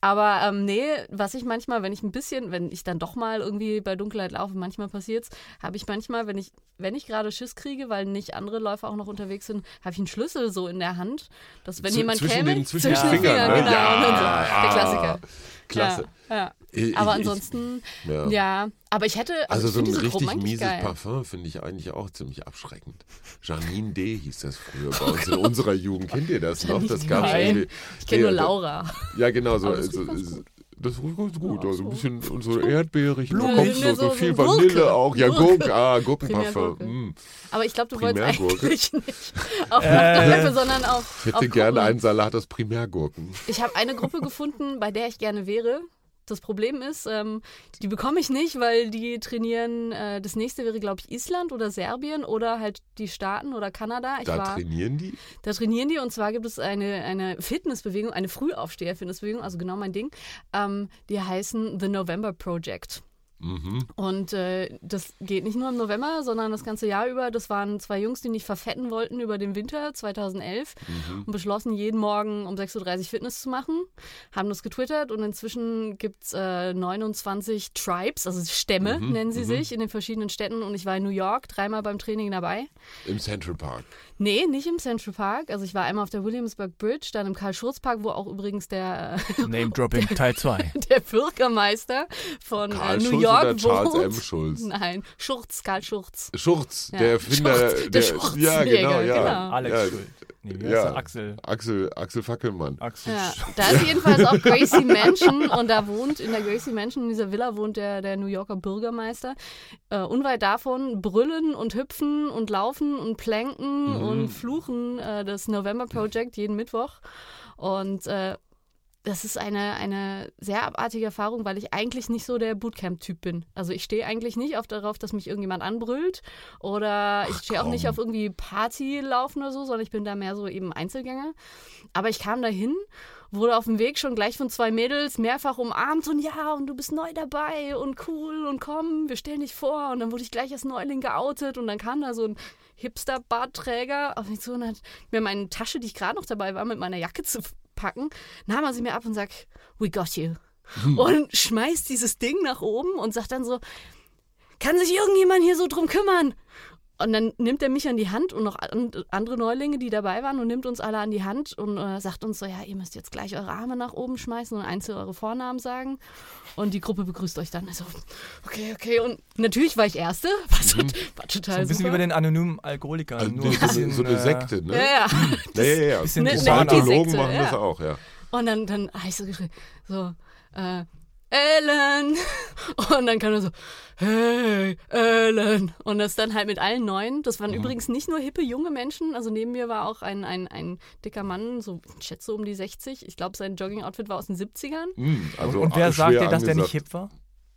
Aber ähm, nee, was ich manchmal, wenn ich ein bisschen, wenn ich dann doch mal irgendwie bei Dunkelheit laufe, manchmal passiert's, habe ich manchmal, wenn ich, wenn ich gerade Schiss kriege, weil nicht andere Läufer auch noch unterwegs sind, habe ich einen Schlüssel so in der Hand, dass wenn Zu- jemand zwischen käme, den- zwischen den den Fingern, ne? genau. Ja, so, ah, der Klassiker. Klasse. Ja, ja. Ich- Aber ich- ansonsten, ja. ja. Aber ich hätte, also, Also ich so ein richtig mieses geil. Parfum finde ich eigentlich auch ziemlich abschreckend. Janine D. hieß das früher bei uns in unserer Jugend. Kennt ihr das noch? Das gab's Nein. irgendwie. Ich kenne nur Laura. Ja, genau. So, Aber das so, riecht ganz so, das riecht ganz gut. Ja, Also ein so. bisschen und so erdbeerig. Blumen. Blumen. Kommt so, so so- viel so Gurke. Vanille auch. Ja, Gurke. Gurken. Ah, Gurkenparfum. Mm. Aber ich glaube, du wolltest eigentlich nicht auf Äh. Sondern auf. Ich hätte auf gerne einen Salat aus Primärgurken. Ich habe eine Gruppe gefunden, bei der ich gerne wäre. Das Problem ist, ähm, die bekomme ich nicht, weil die trainieren. Äh, das nächste wäre, glaube ich, Island oder Serbien oder halt die Staaten oder Kanada. Ich Da war, trainieren die? da trainieren die und zwar gibt es eine, eine Fitnessbewegung, eine Frühaufsteher-Fitnessbewegung, also genau mein Ding. Ähm, die heißen The November Project. Mhm. Und äh, das geht nicht nur im November, sondern das ganze Jahr über. Das waren zwei Jungs, die nicht verfetten wollten über den Winter 2011 Mhm. und beschlossen, jeden Morgen um 6.30 Uhr Fitness zu machen. Haben das getwittert und inzwischen gibt es äh, 29 Tribes, also Stämme Mhm, nennen sie mhm. sich, in den verschiedenen Städten. Und ich war in New York dreimal beim Training dabei. Im Central Park. Nee, nicht im Central Park. Also ich war einmal auf der Williamsburg Bridge, dann im Karl-Schurz-Park, wo auch übrigens der, Name-Dropping Teil 2. der Bürgermeister von äh, New York oder Charles wohnt. M. Schulz? Nein, Schurz, Karl Schurz. Schurz, Ja, der Erfinder. Schurz, der ja, genau, ja. genau. Alex ja, Schuld. Nee, ja. Axel. Axel, Axel Fackelmann. Axel. Ja, da ist jedenfalls auch Gracie Mansion und da wohnt, in der Gracie Mansion, in dieser Villa wohnt der, der New Yorker Bürgermeister. Äh, unweit davon brüllen und hüpfen und laufen und planken Mhm. und fluchen äh, das November Project jeden Mittwoch. Und äh, das ist eine, eine sehr abartige Erfahrung, weil ich eigentlich nicht so der Bootcamp-Typ bin. Also ich stehe eigentlich nicht auf darauf, dass mich irgendjemand anbrüllt oder ich stehe auch nicht auf irgendwie Party laufen oder so, sondern ich bin da mehr so eben Einzelgänger. Aber ich kam dahin, wurde auf dem Weg schon gleich von zwei Mädels mehrfach umarmt und ja, und du bist neu dabei und cool und komm, wir stellen dich vor. Und dann wurde ich gleich als Neuling geoutet und dann kam da so ein Hipster-Bartträger auf mich zu und hat mir meine Tasche, die ich gerade noch dabei war, mit meiner Jacke zu packen, nahm er sie mir ab und sagt, we got you. Und schmeißt dieses Ding nach oben und sagt dann so, kann sich irgendjemand hier so drum kümmern? Und dann nimmt er mich an die Hand und noch an, andere Neulinge, die dabei waren, und nimmt uns alle an die Hand und äh, sagt uns so, ja, ihr müsst jetzt gleich eure Arme nach oben schmeißen und einzeln eure Vornamen sagen. Und die Gruppe begrüßt euch dann. Also, okay, okay. Und natürlich war ich Erste. Was war, war total So ein bisschen super. wie bei den anonymen Alkoholikern. Also nur ein so, bisschen, so eine äh, Sekte, ne? ja, ja. Ja, ja, ja. Bisschen Ne- Die ne- machen das ja. auch, ja. Und dann, dann habe ich so geschrien, so, äh, Ellen. Und dann kam er so, hey, Ellen. Und das dann halt mit allen Neuen. Das Mhm. waren übrigens nicht nur hippe junge Menschen. Also neben mir war auch ein, ein, ein dicker Mann, so, ich schätze um die 60. Ich glaube, sein Jogging-Outfit war aus den 70ern. Hm, also und wer sagt dir, dass der nicht angesagt. hip war?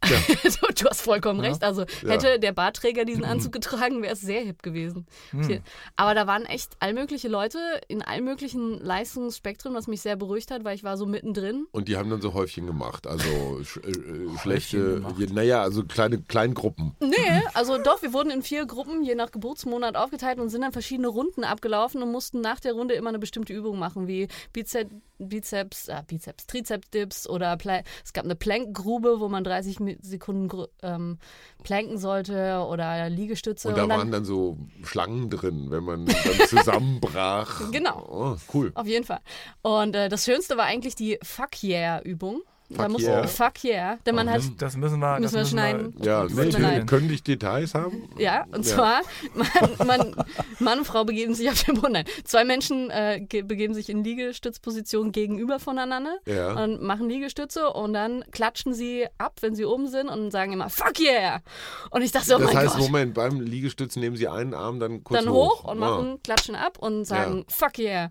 Du, du hast vollkommen Ja. recht. Also Ja. hätte der Bartträger diesen Anzug getragen, wäre es sehr hip gewesen. Hm. Aber da waren echt allmögliche Leute in allen möglichen Leistungsspektren, was mich sehr beruhigt hat, weil ich war so mittendrin. Und die haben dann so Häufchen gemacht. Also sch äh, äh, schlechte, naja, also kleine Kleingruppen. Nee, also doch, wir wurden in vier Gruppen je nach Geburtsmonat aufgeteilt und sind dann verschiedene Runden abgelaufen und mussten nach der Runde immer eine bestimmte Übung machen, wie Bizeps, Bizeps, äh, Bizeps Trizeps-Dips oder Pla es gab eine Plankgrube, wo man 30 Mi- Sekunden ähm, planken sollte oder Liegestütze. Und da dann, waren dann so Schlangen drin, wenn man dann zusammenbrach. Genau. Oh, cool. Auf jeden Fall. Und äh, das Schönste war eigentlich die Fuck Yeah-Übung. Da Fuck muss yeah? Fuck yeah. Denn man hat Das müssen wir, Müssen wir schneiden. Ja, mir leid. können dich Details haben? Ja, und Ja. zwar, man, man, Mann und Frau begeben sich auf den Boden. Nein, zwei Menschen äh, ge- begeben sich in Liegestützposition gegenüber voneinander Ja. und machen Liegestütze und dann klatschen sie ab, wenn sie oben sind und sagen immer Fuck yeah! Und ich dachte so, oh das mein heißt, Gott. Moment, beim Liegestützen nehmen sie einen Arm dann kurz dann hoch. hoch und Ah. machen, klatschen ab und sagen Fuck yeah.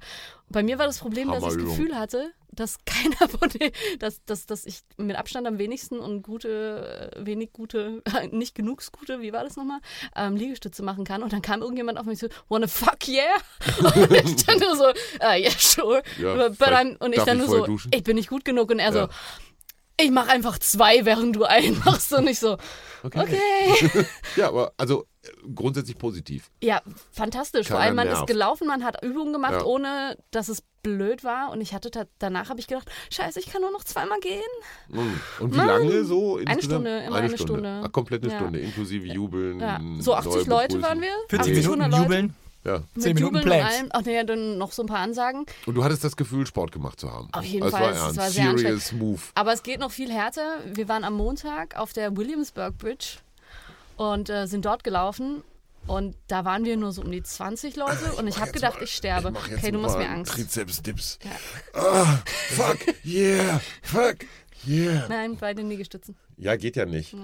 Bei mir war das Problem, dass ich das. Gefühl hatte, dass keiner von denen, dass, dass, dass ich mit Abstand am wenigsten und gute, äh, wenig gute, nicht genug gute, wie war das nochmal, ähm, Liegestütze machen kann. Und dann kam irgendjemand auf mich so, wanna fuck yeah? Und ich dann nur so, uh, yeah, sure. Ja, But I'm, und ich dann nur so, duschen? ich bin nicht gut genug. Und er Ja. so, ich mach einfach zwei, während du einen machst. Und ich so, okay. Ja, aber also grundsätzlich positiv. Ja, fantastisch. Vor Keiner allem, man ist nervt. gelaufen, man hat Übungen gemacht, Ja. ohne dass es blöd war. Und ich hatte danach habe ich gedacht, scheiße, ich kann nur noch zweimal gehen. Hm. Und wie Mann. lange so Eine insgesamt? Stunde, immer eine Stunde. Ah, komplett eine Ja. Stunde, inklusive Jubeln. Ja. So 80 neue Leute waren wir. 40 80, Minuten 100 Leute. jubeln. Ja. Mit 10 Minuten Jubeln und Planks. allem. Ach nee, dann noch so ein paar Ansagen. Und du hattest das Gefühl, Sport gemacht zu haben. Auf jeden das Fall, War es ernst. war sehr Serious Move. Aber es geht noch viel härter. Wir waren am Montag auf der Williamsburg Bridge und äh, sind dort gelaufen. Und da waren wir nur so um die 20 Leute. Und ich habe jetzt gedacht, mal- ich sterbe. ich mach jetzt okay, du machst mir Angst. Trizeps-Dips. Ja. Ah, fuck, yeah, fuck, yeah. Nein, bei den Liegestützen. Ja, geht ja nicht.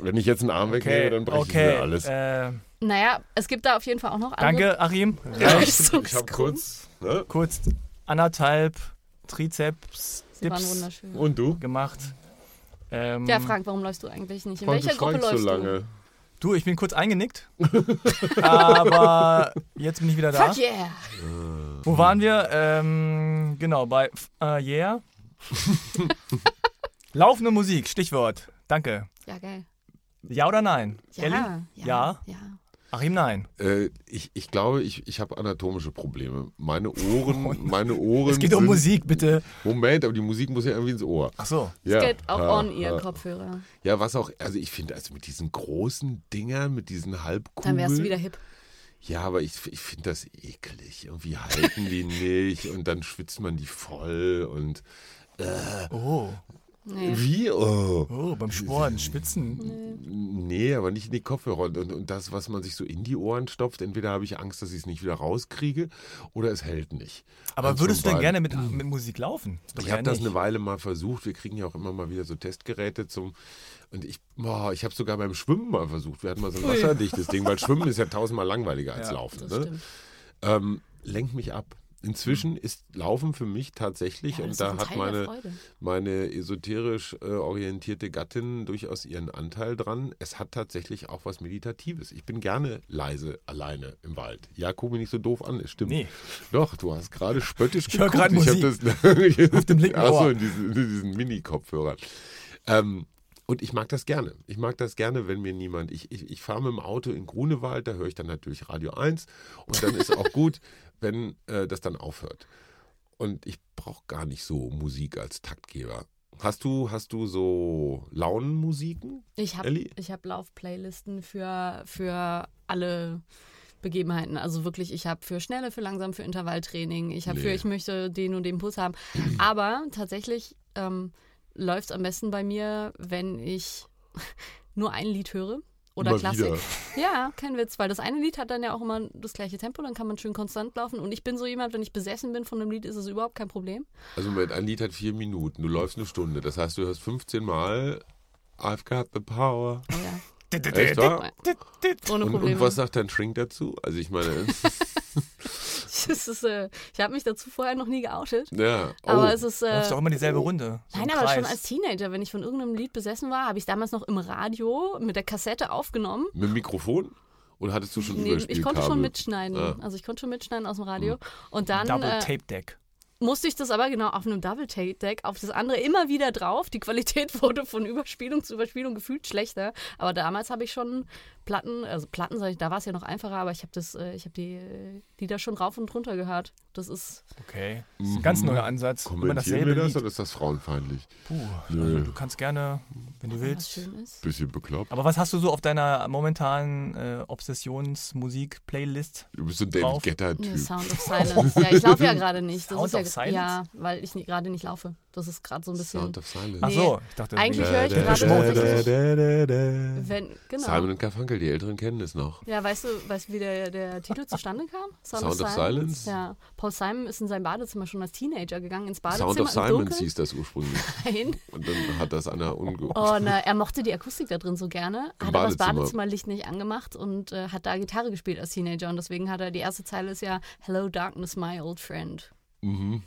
Wenn ich jetzt einen Arm wegnehme, dann breche okay. ich mir alles. Äh, Naja, es gibt da auf jeden Fall auch noch andere. danke, Achim. Ja. Leistungs- ich habe kurz. Ne? Kurz anderthalb Trizeps Sie waren Dips wunderschön. Und du? gemacht. Ähm, Ja, Frank, warum läufst du eigentlich nicht? In Frank, welcher du Gruppe läufst so lange. Du, ich bin kurz eingenickt. aber jetzt bin ich wieder du? da. Fuck yeah! Wo waren wir? Ähm, genau, bei äh, Yeah. Laufende Musik, Stichwort. Danke. Ja, geil. Ja oder nein? Ja, Elli? ja, Ja. ja. Achim, nein. Äh, ich, ich glaube, ich, ich habe anatomische Probleme. Meine Ohren, meine Ohren. Es geht um Musik, bitte. Moment, aber die Musik muss ja irgendwie ins Ohr. Ach so. Ja, Es geht auch ja, On-Ear-Kopfhörer. Ja, was auch, also ich finde, also mit diesen großen Dingern, mit diesen Halbkugeln. Dann wärst du wieder hip. Ja, aber ich, ich finde das eklig. Irgendwie halten die nicht und dann schwitzt man die voll und Oh. Nee. wie? Oh. Oh, beim Sport, Schwitzen. Nee, aber nicht in die Kopfhörer. Und, und das, was man sich so in die Ohren stopft, entweder habe ich Angst, dass ich es nicht wieder rauskriege oder es hält nicht. Aber Eins würdest du denn gerne mit, mit Musik laufen? Doch Ich habe das eine Weile mal versucht. Wir kriegen ja auch immer mal wieder so Testgeräte zum. Und ich, boah, ich habe sogar beim Schwimmen mal versucht. Wir hatten mal so ein wasserdichtes Ding, weil Schwimmen ist ja tausendmal langweiliger als Ja, Laufen. Das Ne? stimmt. Ähm, lenkt mich ab. Inzwischen ist Laufen für mich tatsächlich, Ja, und da hat meine, meine esoterisch äh, orientierte Gattin durchaus ihren Anteil dran. Es hat tatsächlich auch was Meditatives. Ich bin gerne leise alleine im Wald. Ja, guck mich nicht so doof an, es stimmt. Nee. Doch, du hast gerade spöttisch Ich geguckt. grad hab Musik. das, Auf dem linken Achso, Ohr. in diesen, in diesen Mini-Kopfhörern. Ähm, und ich mag das gerne. Ich mag das gerne, wenn mir niemand. Ich, ich, ich fahre mit dem Auto in Grunewald, da höre ich dann natürlich Radio 1 und dann ist auch gut, wenn äh, das dann aufhört. Und ich brauche gar nicht so Musik als Taktgeber. Hast du, hast du so Launenmusiken? Ich habe hab Lauf-Playlisten für, für alle Begebenheiten. Also wirklich, ich habe für schnelle, für langsam, für Intervalltraining. Ich habe für, Nee. ich möchte den und den Puls haben. Aber tatsächlich ähm, läuft es am besten bei mir, wenn ich nur ein Lied höre. Oder Immer Klassik. wieder. Ja, kein Witz, weil das eine Lied hat dann ja auch immer das gleiche Tempo, dann kann man schön konstant laufen. Und ich bin so jemand, wenn ich besessen bin von einem Lied, ist es überhaupt kein Problem. Also ein Lied hat vier Minuten, du läufst eine Stunde. Das heißt, du hörst 15 Mal I've got the power. Oh ja, Echt ohne Und, Probleme. und was sagt dein Shrink dazu? Also ich meine, ist, äh, ich habe mich dazu vorher noch nie geoutet. ja. Oh, Aber es ist. Äh, Läufst doch immer dieselbe Runde. So Nein, aber schon als Teenager, wenn ich von irgendeinem Lied besessen war, habe ich damals noch im Radio mit der Kassette aufgenommen. mit dem Mikrofon? Oder hattest du schon Nee, ich konnte schon mitschneiden. Ah. Also ich konnte schon mitschneiden aus dem Radio. Und dann Double äh, Tape Deck. musste ich das aber genau auf einem Double Tape Deck auf das andere immer wieder drauf. Die Qualität wurde von Überspielung zu Überspielung gefühlt schlechter. Aber damals habe ich schon Platten, also Platten, sag ich, da war es ja noch einfacher, aber ich habe das, äh, ich habe die äh, Lieder schon rauf und runter gehört. Das ist Okay. Das ist ein ganz neuer Ansatz. Immer Kommentieren dasselbe wir das Lied. oder ist das frauenfeindlich? Puh, also du kannst gerne, wenn du willst. ist. Bisschen bekloppt. Aber was hast du so auf deiner momentanen äh, Obsessionsmusik-Playlist? Du bist so ein David Guetta-Typ. Sound of Silence. Ja, ich laufe ja gerade nicht. Das Sound ist ja, of Silence? Ja, weil ich gerade nicht laufe. Das ist gerade so ein bisschen. Sound of Silence. Ach Nee. so, ich dachte. Eigentlich höre ich gerade da, tatsächlich- da, da, da. Wenn, genau. Simon und Garfunkel, die Älteren kennen es noch. Ja, weißt du, weißt du, wie der, der Titel zustande kam? Sound of Silence? Ja. Paul Simon ist in sein Badezimmer schon als Teenager gegangen, ins Badezimmer. Sound of Silence hieß das ursprünglich. Nein. Und dann hat das einer unge... Oh, na, er mochte die Akustik da drin so gerne, Im hat aber das Badezimmer. Badezimmerlicht nicht angemacht und äh, hat da Gitarre gespielt als Teenager. Und deswegen hat er, die erste Zeile ist ja Hello Darkness, my old friend. Mhm.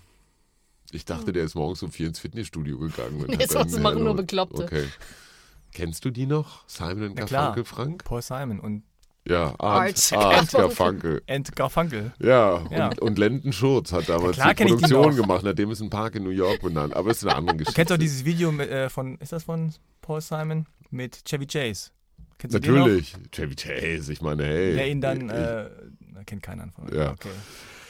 Ich dachte, der ist morgens um vier ins Fitnessstudio gegangen. Und Nee, dann, machen äh, nur Bekloppte. Okay. Kennst du die noch? Simon und. Garfunkel, Frank? Paul Simon und Ja, Art Art, Art Garfunkel. Ant Garfunkel. Ja, Ja. Und, und Landon Schurz hat damals klar die die Produktion noch. gemacht, nachdem ist ein Park in New York benannt. Aber es ist eine andere Du Geschichte. kennst doch dieses Video mit, äh, von, ist das von Paul Simon? Mit Chevy Chase. Kennst du den Natürlich. Chevy Chase, ich meine, hey. Der ihn dann, Ich- äh, na, kennt keiner von euch. Ja. Okay.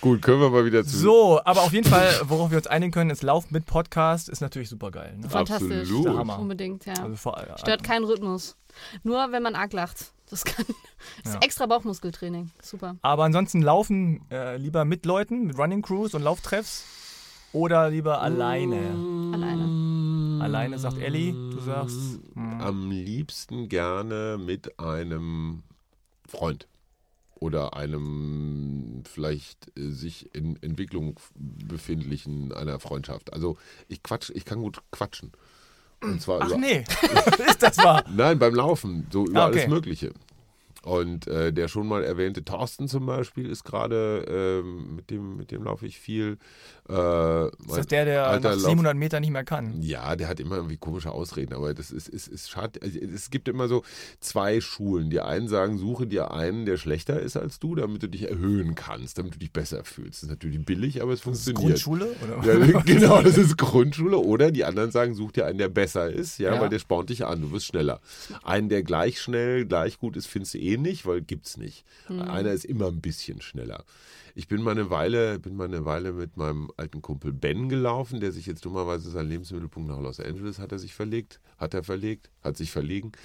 Gut, können wir mal wieder zu. So, aber auf jeden Fall, worauf wir uns einigen können, ist Lauf mit Podcast ist natürlich super geil. Ne? Fantastisch. Absolut. Hammer. Unbedingt, ja. Also vor, Stört keinen Rhythmus. Nur wenn man arg lacht. Das kann. Das ist Ja. extra Bauchmuskeltraining. Super. Aber ansonsten laufen äh, lieber mit Leuten, mit Running Crews und Lauftreffs oder lieber alleine. Alleine. Alleine sagt Ellie, du sagst. hm, Am liebsten gerne mit einem Freund oder einem vielleicht äh, sich in Entwicklung befindlichen einer Freundschaft. Also ich quatsch, ich kann gut quatschen. Und zwar Ach über, nee, ist das wahr? Nein, beim Laufen, so über Ah, okay. alles Mögliche. Und äh, der schon mal erwähnte Thorsten zum Beispiel ist gerade, ähm, mit, dem, mit dem laufe ich viel. Äh, Ist das der, der nach Lauf- 700 Metern nicht mehr kann? ja, der hat immer irgendwie komische Ausreden, aber das ist, ist, ist schade. Also, es gibt immer so zwei Schulen. Die einen sagen, suche dir einen, der schlechter ist als du, damit du dich erhöhen kannst, damit du dich besser fühlst. Das ist natürlich billig, aber es Das ist funktioniert. Grundschule? Oder? Ja, genau, das ist Grundschule. Oder die anderen sagen, such dir einen, der besser ist, ja, Ja. weil der spornt dich an, du wirst schneller. Einen, der gleich schnell, gleich gut ist, findest du eh nicht, weil gibt's nicht. Einer ist immer ein bisschen schneller. Ich bin mal eine Weile, bin mal eine Weile mit meinem alten Kumpel Ben gelaufen, der sich jetzt dummerweise seinen Lebensmittelpunkt nach Los Angeles hat er sich verlegt, hat er verlegt, hat sich verlegen.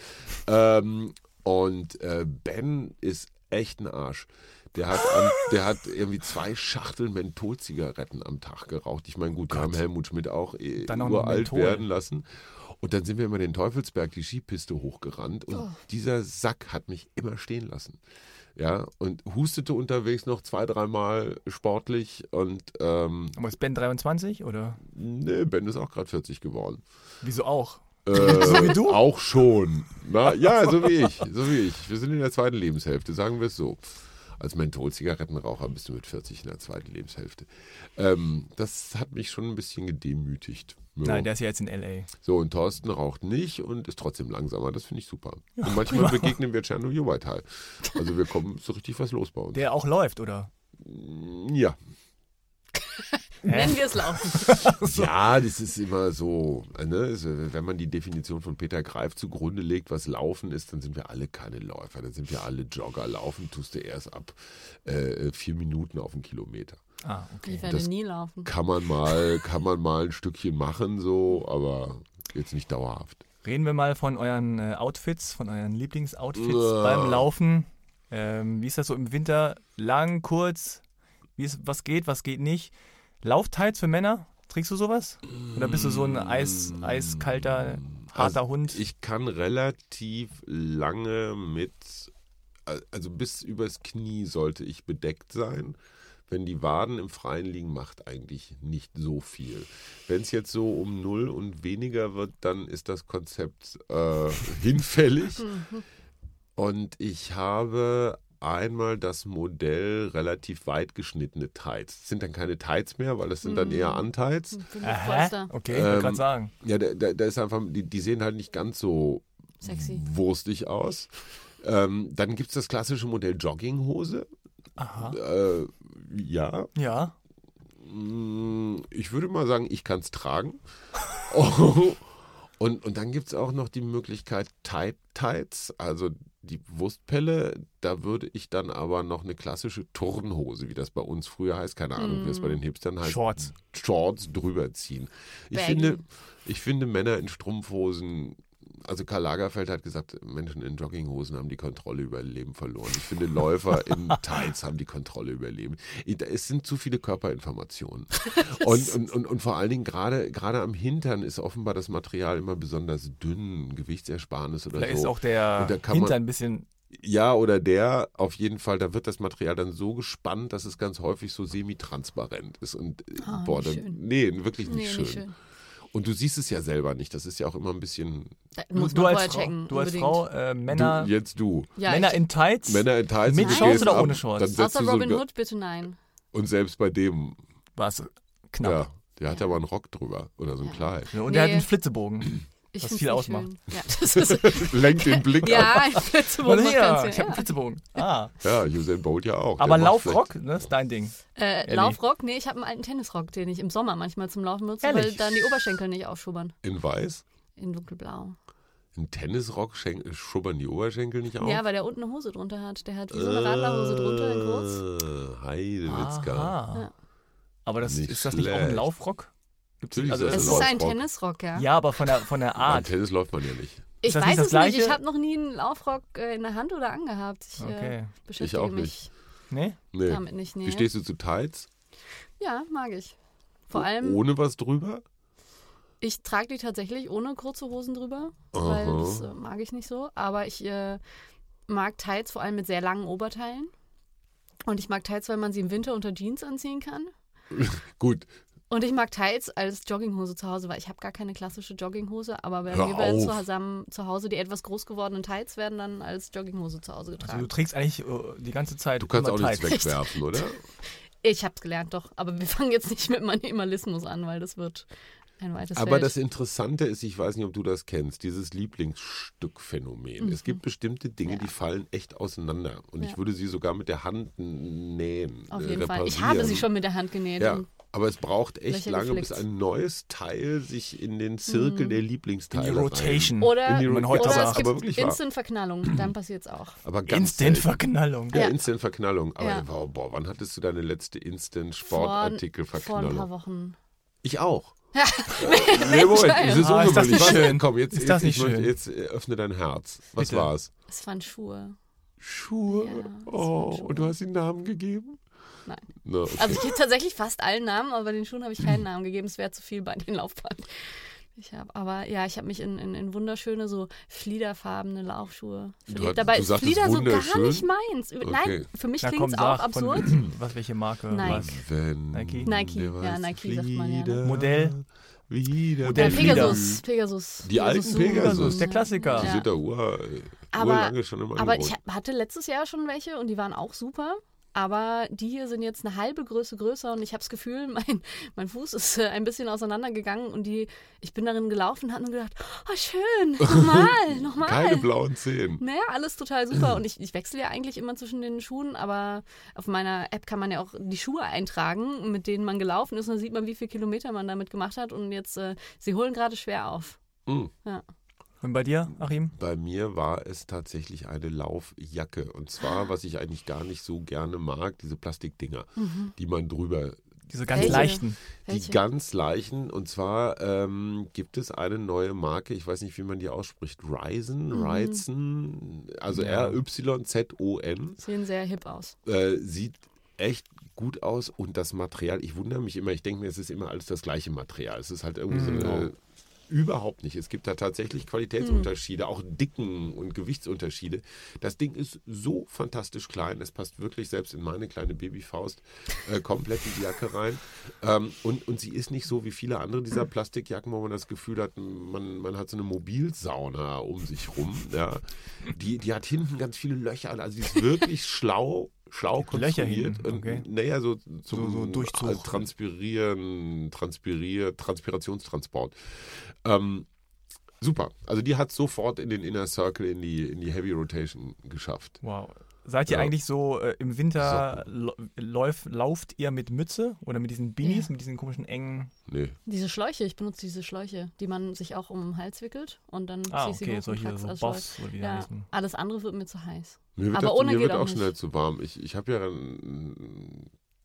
Ähm, und äh, Ben ist echt ein Arsch. Der hat, am, der hat irgendwie zwei Schachteln Mentholzigaretten am Tag geraucht. Ich meine, gut, wir haben Helmut Schmidt auch, äh, Dann uralt werden lassen. Und dann sind wir immer den Teufelsberg, die Skipiste hochgerannt. Und Oh. dieser Sack hat mich immer stehen lassen. Ja, und hustete unterwegs noch zwei, dreimal sportlich. Und ähm, Aber ist Ben 23 oder? nee, Ben ist auch gerade 40 geworden. Wieso auch? Äh, So wie du? Auch schon. Na, ja, so wie ich. So wie ich. Wir sind in der zweiten Lebenshälfte, sagen wir es so. als Mentholzigarettenraucher bist du mit 40 in der zweiten Lebenshälfte. Ähm, das hat mich schon ein bisschen gedemütigt. Ja. Nein, der ist ja jetzt in L.A. So, und Thorsten raucht nicht und ist trotzdem langsamer. Das finde ich super. und manchmal begegnen wir Tschernobyl Whitetal. Also wir kommen so richtig was los bei uns. Der auch läuft, oder? Ja. Nennen wir es laufen. Ja, das ist immer so, ne? also, wenn man die Definition von Peter Greif zugrunde legt, was Laufen ist, dann sind wir alle keine Läufer, dann sind wir alle Jogger. Laufen tust du erst ab äh, vier Minuten auf einen Kilometer. Ah, okay. Ich werde Das nie laufen. Kann man mal, kann man mal ein Stückchen machen, so, aber jetzt nicht dauerhaft. Reden wir mal von euren äh, Outfits, von euren Lieblingsoutfits Ja. beim Laufen. Ähm, wie ist das so im Winter? Lang, kurz? Wie ist, was geht, was geht nicht? Lauftights für Männer? Trägst du sowas? Oder bist du so ein eis, eiskalter, harter Hund? Ich kann relativ lange mit, also bis übers Knie sollte ich bedeckt sein. Wenn die Waden im Freien liegen, macht eigentlich nicht so viel. Wenn es jetzt so um null und weniger wird, dann ist das Konzept äh, hinfällig. Und ich habe einmal das Modell relativ weit geschnittene Tights. Das sind dann keine Tights mehr, weil das sind dann eher Untights. Für Aha, okay, ich wollte Ähm, gerade sagen. Ja, da, da, da ist einfach, die, die sehen halt nicht ganz so Sexy. wurstig aus. Ähm, dann gibt es das klassische Modell Jogginghose. Aha. Äh, ja, Ja. mm, ich würde mal sagen, ich kann es tragen. und, und dann gibt es auch noch die Möglichkeit Tight Tights, also die Wurstpelle. Da würde ich dann aber noch eine klassische Turnhose, wie das bei uns früher heißt, keine Ahnung, wie das bei den Hipstern heißt. Shorts. Shorts drüber ziehen. Ich finde, ich finde Männer in Strumpfhosen, also Karl Lagerfeld hat gesagt, Menschen in Jogginghosen haben die Kontrolle über ihr Leben verloren. Ich finde, Läufer in Tights haben die Kontrolle über ihr Leben. Da- Es sind zu viele Körperinformationen. Und, und, und, und vor allen Dingen gerade, gerade am Hintern ist offenbar das Material immer besonders dünn, Gewichtsersparnis oder Vielleicht so. ist auch der da kann man- Hintern ein bisschen. Ja, oder der, auf jeden Fall, da wird das Material dann so gespannt, dass es ganz häufig so semi-transparent ist. Und Ah, boah, dann, nee, wirklich Nee, nicht, schön. nicht schön. Und du siehst es ja selber nicht. Das ist ja auch immer ein bisschen. Du, du als Frau, checken. du als. Frau äh, Männer, Du, jetzt du. Ja, Männer in Tights? Männer in Tights. Mit Shorts oder ab, ohne Shorts? Außer Robin sogar, Hood, bitte nein. Und selbst bei dem, War knapp. ja, der hat ja mal einen Rock drüber oder so ein Ja. Kleid. Ja. Und der hat Nee. einen Flitzebogen. Ich Was viel ausmacht. Ja, das ist, Lenkt den Blick ab. ja ein Flitzebogen hier, ganz ich habe einen ja. Flitzebogen. Ah. Ja, Usain Bolt ja auch. Aber Laufrock, ne, ist dein Ding. Äh. Laufrock? Nee, ich habe einen alten Tennisrock, den ich im Sommer manchmal zum Laufen nutze, weil Ehrlich? dann die Oberschenkel nicht aufschubbern. In weiß. In dunkelblau. Ein Tennisrock schubbern die Oberschenkel nicht auf. Ja, weil der unten eine Hose drunter hat. Der hat wie so eine Radlerhose drunter in kurz. Äh, Heidewitzka. Ja. Aber das, Nicht ist das nicht auch ein. Laufrock? Gibt's Natürlich also ist Es ist ein. Tennisrock, ja. Ja, aber von der, von der Beim Art. Tennis läuft man ja nicht. Ich das weiß nicht das es nicht. Ich Gleiche? habe noch nie einen Laufrock äh, in der Hand oder angehabt. Ich äh, Okay. beschäftige auch mich Nee? Nee. damit nicht. Nee. Wie stehst du zu Tights? Ja, mag ich. Vor allem, Ohne was drüber? ich trage die tatsächlich ohne kurze Hosen drüber, Aha. weil das äh, mag ich nicht so. Aber ich äh, mag Tights vor allem mit sehr langen Oberteilen. Und ich mag Tights, weil man sie im Winter unter Jeans anziehen kann. Gut, Und ich mag Tights als Jogginghose zu Hause, weil ich habe gar keine klassische Jogginghose, aber bei Hör mir werden zusammen zu Hause die etwas groß gewordenen Tights werden dann als Jogginghose zu Hause Also getragen. du trägst eigentlich äh, die ganze Zeit du kannst immer auch nichts Tights. wegwerfen, oder? Ich hab's gelernt, doch. Aber wir fangen jetzt nicht mit Minimalismus an, weil das wird ein weites Aber Feld. das Interessante ist, ich weiß nicht, ob du das kennst, dieses Lieblingsstückphänomen. Es gibt bestimmte Dinge, Mhm. Ja. die fallen echt auseinander. Und ich Ja. würde sie sogar mit der Hand nähen. Auf äh, jeden Fall. Ich habe sie schon mit der Hand genäht. Ja, aber es braucht echt Löcher lange, bis geflickt. ein neues Teil sich in den Zirkel der In Lieblingsteile die Rotation. Rein. Oder, In die wie man heute oder sagt. es gibt aber wirklich wahr. Instant-Verknallung, dann auch. Aber ganz selten. Instant-Verknallung. Ja, Ja. Instant-Verknallung. Aber Ja. boah, boah, wann hattest du deine letzte Vor, vor ein Instant-Sportartikel-Verknallung? paar Wochen. Ich auch. Nee, Moment, das ist Ah, ist das ungewöhnlich. nicht Was? schön? Komm, jetzt, Ist das jetzt, ich nicht schön? jetzt äh, öffne dein Herz. Was Bitte. war's? Es waren Schuhe. Schuhe. Ja, das oh, Schuhe. und du hast ihnen Namen gegeben? Nein. Na, okay. Also ich gebe tatsächlich fast allen Namen, aber bei den Schuhen habe ich keinen Namen gegeben. Es wäre zu viel bei den Laufbahnen. Ich habe, aber ja, ich habe mich in, in, in wunderschöne, so fliederfarbene Laufschuhe verliebt. Dabei du ist Flieder so gar nicht meins. Okay. Nein, für mich klingt es auch sag, absurd. von, was, welche Marke? Nike. Was? Wenn Nike? Nike. der Ja, Nike sagt man ja, ne? Flieder Modell? Wieder Modell Flieder. Pegasus. Pegasus. Die alten Zoom. Pegasus. Der Klassiker. Die sind da ur, Aber, aber ich hatte letztes Jahr schon welche und die waren auch super. Aber die hier sind jetzt eine halbe Größe größer und ich habe das Gefühl, mein, mein Fuß ist äh, ein bisschen auseinandergegangen und die, ich bin darin gelaufen und habe nur gedacht, oh schön, nochmal, nochmal. Keine blauen Zehen. Naja, alles total super. Und ich, ich wechsle ja eigentlich immer zwischen den Schuhen, aber auf meiner App kann man ja auch die Schuhe eintragen, mit denen man gelaufen ist. Und dann sieht man, wie viele Kilometer man damit gemacht hat. Und jetzt, äh, sie holen gerade schwer auf. Mhm. Ja. Und bei dir, Achim? Bei mir war es tatsächlich eine Laufjacke. Und zwar, was ich eigentlich gar nicht so gerne mag, diese Plastikdinger, Mhm. die man drüber Diese ganz Welche? leichten. Welche? Die ganz leichen. Und zwar ähm, gibt es eine neue Marke, ich weiß nicht, wie man die ausspricht. Ryzen, Mhm. Ryzen, also Ja. R-Y-Z-O-N. Sehen sehr hip aus. Äh, sieht echt gut aus und das Material, ich wundere mich immer, ich denke mir, es ist immer alles das gleiche Material. Es ist halt irgendwie so Mhm. eine. Überhaupt nicht. Es gibt da tatsächlich Qualitätsunterschiede, auch Dicken- und Gewichtsunterschiede. Das Ding ist so fantastisch klein. Es passt wirklich selbst in meine kleine Babyfaust äh, komplett in die Jacke rein. Ähm, und, und sie ist nicht so wie viele andere dieser Plastikjacken, wo man das Gefühl hat, man, man hat so eine Mobilsauna um sich rum. Ja. Die, die hat hinten ganz viele Löcher. Also die ist wirklich schlau schlau konstruiert. okay. Und, naja, so zum So- so Durchzug. äh, Transpirieren, Transpirier, Transpirationstransport. Ähm, super. Also die hat sofort in den Inner Circle, in die, in die Heavy Rotation geschafft. Wow. Seid ihr Ja. eigentlich so äh, im Winter, lauf, lauft ihr mit Mütze oder mit diesen Beanies, Ja. mit diesen komischen engen. Nee. Diese Schläuche, ich benutze diese Schläuche, die man sich auch um den Hals wickelt und dann Ah, ziehe ich sie okay, solche trag's so als Boss oder wie Ja, alles andere wird mir zu heiß. Mir wird, Aber das, ohne mir geht wird auch auch schnell zu warm. Ich, ich habe ja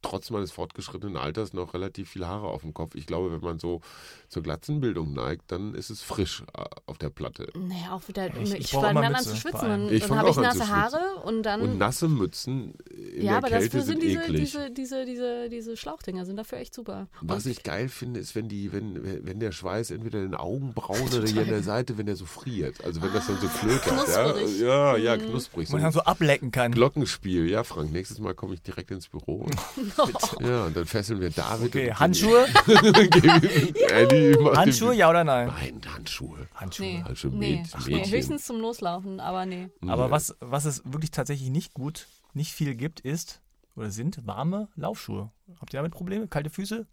trotz meines fortgeschrittenen Alters noch relativ viele Haare auf dem Kopf. Ich glaube, wenn man so zur Glatzenbildung neigt, dann ist es frisch äh, auf der Platte. Naja, auch wieder, Ich- ich, ich fange dann an zu schwitzen. Dann, Ich dann habe ich nasse Haare und dann. Und nasse Mützen in ja, aber der Kälte dafür sind sind diese, eklig. diese, diese, diese, diese Schlauchdinger sind dafür echt super. Was Und ich geil finde, ist, wenn die, wenn, wenn der Schweiß entweder in den Augenbrauen oder hier an der Seite, wenn der so friert. Also wenn das dann so klötert. Knusprig. Ja, ja, ja, Mhm. knusprig. So Man kann so ablecken kann. Glockenspiel. Ja, Frank, nächstes Mal komme ich direkt ins Büro. Und, ja, und dann fesseln wir David. Okay, und Handschuhe? Macht Handschuhe, ja oder nein? Nein, Handschuhe. Handschuhe. nee, Also nee. Mäd- Ach, nee, höchstens zum Loslaufen, aber nee. Aber Nee. was, was es wirklich tatsächlich nicht gut, nicht viel gibt, ist oder sind warme Laufschuhe. Habt ihr damit Probleme? Kalte Füße?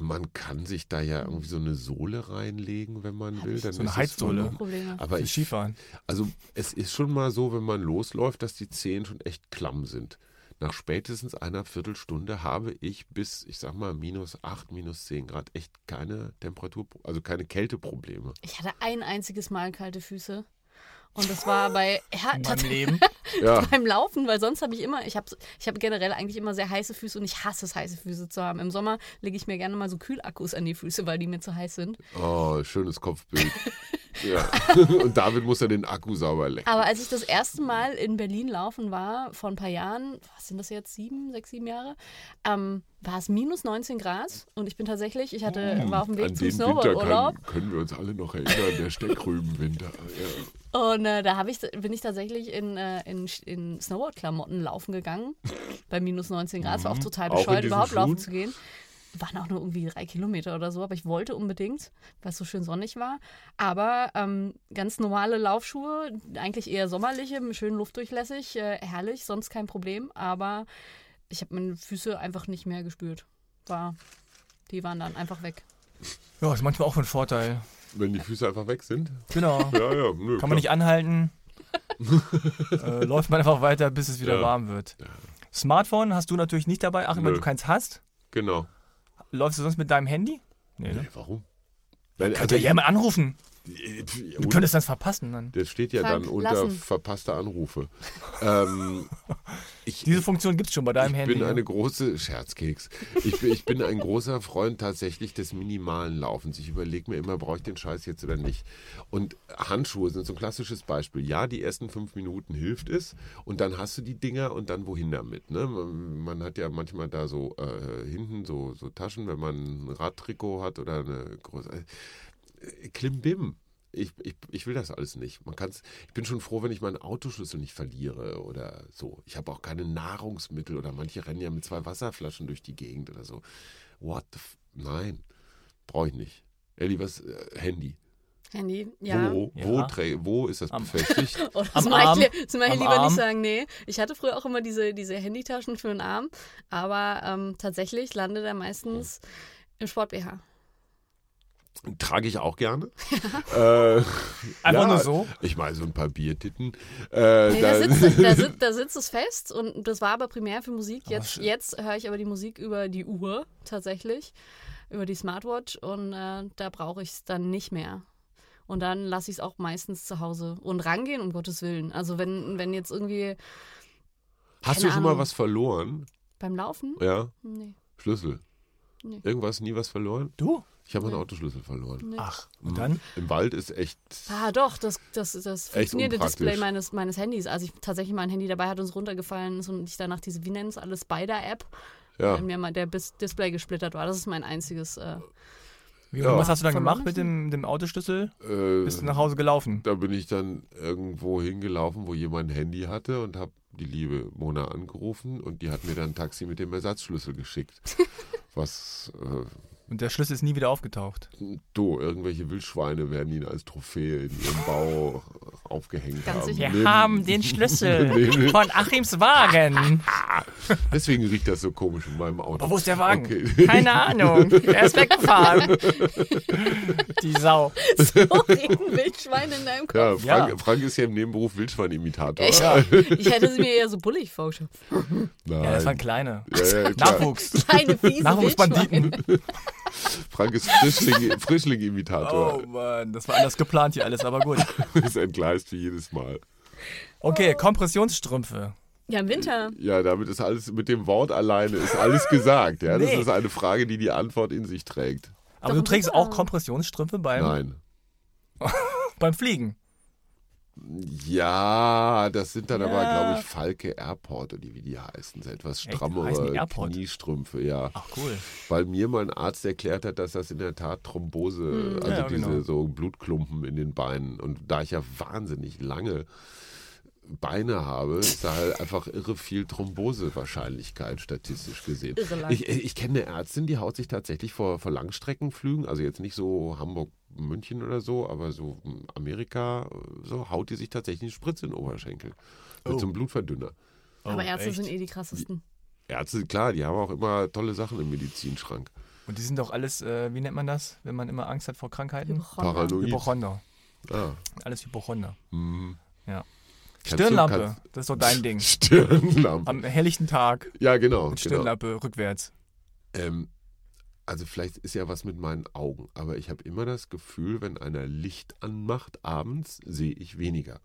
Man kann sich da ja irgendwie so eine Sohle reinlegen, wenn man Hab will. Dann so eine ist es Heizsohle. Aber ich Skifahren. Also es ist schon mal so, wenn man losläuft, dass die Zehen schon echt klamm sind. Nach spätestens einer Viertelstunde habe ich bis, ich sag mal, minus 8, minus 10 Grad echt keine Temperatur, also keine Kälteprobleme. Ich hatte ein einziges Mal kalte Füße. Und das war bei ja, meinem Leben. Ja, beim Laufen, weil sonst habe ich immer, ich habe ich hab generell eigentlich immer sehr heiße Füße und ich hasse es, heiße Füße zu haben. Im Sommer lege ich mir gerne mal so Kühlakkus an die Füße, weil die mir zu heiß sind. oh, schönes Kopfbild. ja. Und David muss ja den Akku sauber lecken. Aber als ich das erste Mal in Berlin laufen war, vor ein paar Jahren, was sind das jetzt, sieben, sechs, sieben Jahre, ähm, war es minus 19 Grad und ich bin tatsächlich, ich hatte, war auf dem Weg An zum Snowboard-Urlaub können wir uns alle noch erinnern, der Steckrübenwinter. Ja. Und äh, da ich, bin ich tatsächlich in, äh, in, in Snowboard-Klamotten laufen gegangen, bei minus 19 Grad. Es war auch total Mhm. Auch in bescheuert, diesen überhaupt laufen Schuhen? zu gehen. Waren auch nur irgendwie drei Kilometer oder so, aber ich wollte unbedingt, weil es so schön sonnig war. Aber ähm, ganz normale Laufschuhe, eigentlich eher sommerliche, schön luftdurchlässig, äh, herrlich, sonst kein Problem. Aber ich habe meine Füße einfach nicht mehr gespürt. War, die waren dann einfach weg. Ja, ist manchmal auch ein Vorteil. Wenn die Füße einfach weg sind. Genau. Ja, ja, nö, Kann man nicht anhalten. äh, läuft man einfach weiter, bis es wieder Ja. warm wird. Smartphone hast du natürlich nicht dabei, Achim, weil Nö. du keins hast. Genau. Läufst du sonst mit deinem Handy? Nee, ne? Nee, warum? Weil, Könnt ihr jemand anrufen? Du könntest das verpassen dann. Das steht ja Frank, dann unter lassen. verpasste Anrufe. ähm, ich, Diese Funktion gibt es schon bei deinem ich Handy. bin ne? eine große Scherzkeks. Ich bin, ich bin ein großer Freund tatsächlich des minimalen Laufens. Ich überlege mir immer, brauche ich den Scheiß jetzt oder nicht. Und Handschuhe sind so ein klassisches Beispiel. Ja, die ersten fünf Minuten hilft es und dann hast du die Dinger und dann wohin damit. Ne? Man, man hat ja manchmal da so äh, hinten so, so Taschen, wenn man ein Radtrikot hat oder eine große. Äh, Klimbim. Ich, ich, ich will das alles nicht. Man kann's, ich bin schon froh, wenn ich meinen Autoschlüssel nicht verliere oder so. Ich habe auch keine Nahrungsmittel oder manche rennen ja mit zwei Wasserflaschen durch die Gegend oder so. What the f Nein, brauche ich nicht. Elli, was? Äh, Handy. Handy, ja. Wo, wo, Ja. wo ist das Am- befestigt? Oh, das Am mag Arm? ich, das mag ich lieber Arm? nicht sagen, nee. Ich hatte früher auch immer diese, diese Handytaschen für den Arm, aber ähm, tatsächlich landet er meistens im Sport-BH. Trage ich auch gerne. äh, Einfach ja, nur so? Ich meine, so ein paar Biertitten. Äh, Nee, da- da, sitzt, da, sitzt, da sitzt es fest und das war aber primär für Musik. Jetzt, schön. jetzt höre ich aber die Musik über die Uhr tatsächlich, über die Smartwatch und äh, da brauche ich es dann nicht mehr. Und dann lasse ich es auch meistens zu Hause und rangehen, um Gottes Willen. Also wenn, wenn jetzt irgendwie Hast du schon mal Ahnung. was verloren? beim Laufen, Ja, nee, Schlüssel. Nee. Irgendwas, nie was verloren? Du? Ich habe meinen Nee. Autoschlüssel verloren. nee. Ach, Mhm. und dann? Im Wald ist echt. Ah, doch, das, das, das funktionierte. Display meines, meines Handys. Als ich tatsächlich mein Handy dabei hatte und es runtergefallen ist und ich danach diese, wie nennt es alles, Spider-App, Ja, weil mir mal der Bis Display gesplittert war. Das ist mein einziges. Äh, Wie, Ja. Was hast du dann Verloren gemacht mit dem, dem Autoschlüssel? äh, Bist du nach Hause gelaufen? da bin ich dann irgendwo hingelaufen, wo jemand ein Handy hatte und habe die liebe Mona angerufen und die hat mir dann ein Taxi mit dem Ersatzschlüssel geschickt. Was, äh, Und der Schlüssel ist nie wieder aufgetaucht. du, irgendwelche Wildschweine werden ihn als Trophäe in ihrem Bau aufgehängt Ganz haben. sicher. Neben- Neben- von Achims Wagen. Deswegen riecht das so komisch in meinem Auto. Aber wo ist der Wagen? Okay. Keine Ahnung. Er ist weggefahren. Die Sau. so reden Wildschweine in deinem Kopf. Ja, Frank, Ja. Frank ist ja im Nebenberuf Wildschweinimitator. Ja. Ich hätte sie mir eher so bullig vorgestellt. Nein. Ja, das waren kleine. ja. Nachwuchs. Kleine, fiese Nachwuchsbanditen. Frank ist Frischling- Frischling-Imitator. Oh Mann, das war anders geplant hier alles, aber gut. ist entgleist wie jedes Mal. Okay, Kompressionsstrümpfe. Ja, im Winter. Ja, damit ist alles, mit dem Wort alleine ist alles gesagt. Ja, das Nee. ist eine Frage, die die Antwort in sich trägt. Aber Doch, du trägst Winter. auch Kompressionsstrümpfe beim, Nein. beim Fliegen. Ja, das sind dann aber, Ja. glaube ich, Falke Airport oder die, wie die heißen. So etwas strammere? Kniestrümpfe, ja. Ach cool. Weil mir mein Arzt erklärt hat, dass das in der Tat Thrombose, also Ja, diese genau. so Blutklumpen in den Beinen. Und da ich ja wahnsinnig lange Beine habe, ist da halt einfach irre viel Thrombosewahrscheinlichkeit statistisch gesehen. Irre lang. Ich, ich kenne eine Ärztin, die haut sich tatsächlich vor, vor Langstreckenflügen, also jetzt nicht so Hamburg, München oder so, aber so Amerika, so haut die sich tatsächlich eine Spritze in den Oberschenkel. Mit Oh. so einem Blutverdünner. Aber Oh, Ärzte echt? sind eh die krassesten. Ärzte, klar, die haben auch immer tolle Sachen im Medizinschrank. Und die sind doch alles, äh, wie nennt man das, wenn man immer Angst hat vor Krankheiten? Hypochonder. Paranoid. Hypochonder. Ah. Alles Hypochonder. Hm. Ja. Stirnlampe, kannst- das ist doch dein Ding. Stirnlampe. Am helllichten Tag Ja, genau. mit genau. Stirnlampe rückwärts. Ähm, also vielleicht ist ja was mit meinen Augen, aber ich habe immer das Gefühl, wenn einer Licht anmacht abends, sehe ich weniger.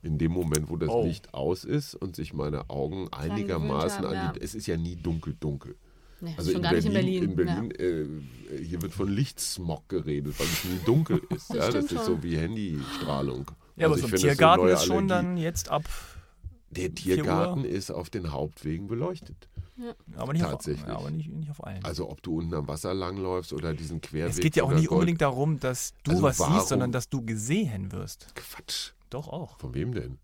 In dem Moment, wo das Oh. Licht aus ist und sich meine Augen einigermaßen haben, an die... Es ist ja nie dunkel, dunkel. Nee, Also schon in gar nicht in Berlin, Berlin. in Berlin äh, hier wird von Lichtsmog geredet, weil es nie dunkel ist. Das ja, das ist schon. so wie Handystrahlung. Ja, aber Also so ich ein Tiergarten ist schon Allergie. dann jetzt ab, Der Uhr. Tiergarten ist auf den Hauptwegen beleuchtet. aber nicht, auf, Tatsächlich. ja, aber nicht, nicht auf allen. Also ob du unten am Wasser langläufst oder diesen Querweg. es geht ja auch nicht Gold- unbedingt darum, dass du Also was warum- siehst, sondern dass du gesehen wirst. Quatsch. Doch auch. Von wem denn?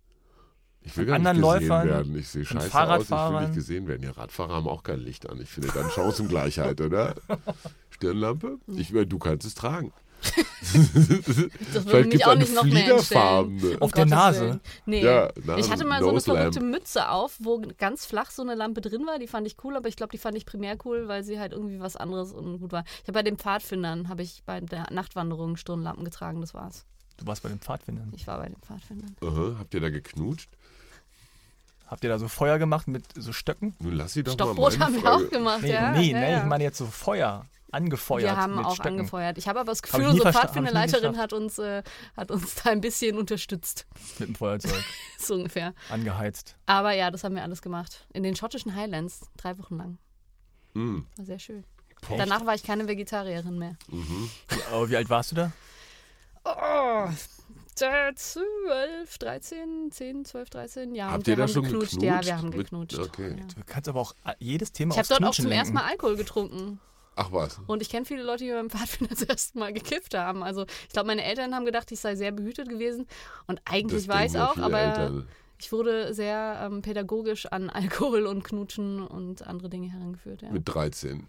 Ich will Von gar nicht gesehen Läufern, werden. Ich sehe scheiße aus, ich will nicht gesehen werden. Ja, Radfahrer haben auch kein Licht an. Ich finde dann Chancengleichheit, oder? Stirnlampe? Ich, du kannst es tragen. Das würde Vielleicht mich auch eine nicht noch mehr entstellen. Auf der Nase? Nee. Ja, na, ich hatte mal so eine Nose verrückte Lamp. Mütze auf, wo ganz flach so eine Lampe drin war. Die fand ich cool, aber ich glaube, die fand ich primär cool, weil sie halt irgendwie was anderes und gut war. Ich habe bei den Pfadfindern, habe ich bei der Nachtwanderung Stirnlampen getragen, das war's. Du warst bei den Pfadfindern. Ich war bei den Pfadfindern. Aha, habt ihr da geknutscht? Habt ihr da so Feuer gemacht mit so Stöcken? Nun lass sie doch Stockbrot mal haben wir auch gemacht, Nee, ja. nee, ja, nee, ja. ich meine jetzt so Feuer angefeuert Wir haben mit auch Stöcken. angefeuert. Ich habe aber das Gefühl, unsere Pfadfinderleiterin hat uns, äh, hat uns da ein bisschen unterstützt. Mit dem Feuerzeug so ungefähr. angeheizt. Aber ja, das haben wir alles gemacht. In den schottischen Highlands, drei Wochen lang. Hm, War sehr schön. Echt? Danach war ich keine Vegetarierin mehr. mhm. Aber wie alt warst du da? Oh, 12, 13, 10, 12, 13. Ja, Habt und ihr wir da haben schon geknutscht. geknutscht? Ja, wir haben Mit- geknutscht. okay. Ja. Du kannst aber auch jedes Thema Ich habe dort auch zum ersten lenken. Mal Alkohol getrunken. Ach was. Und ich kenne viele Leute, die beim Pfadfinder das erste Mal gekifft haben. Also ich glaube, meine Eltern haben gedacht, ich sei sehr behütet gewesen. Und eigentlich Das war ich denken ja auch, aber Eltern. ich wurde sehr ähm, pädagogisch an Alkohol und Knutschen und andere Dinge herangeführt. Ja. Mit 13.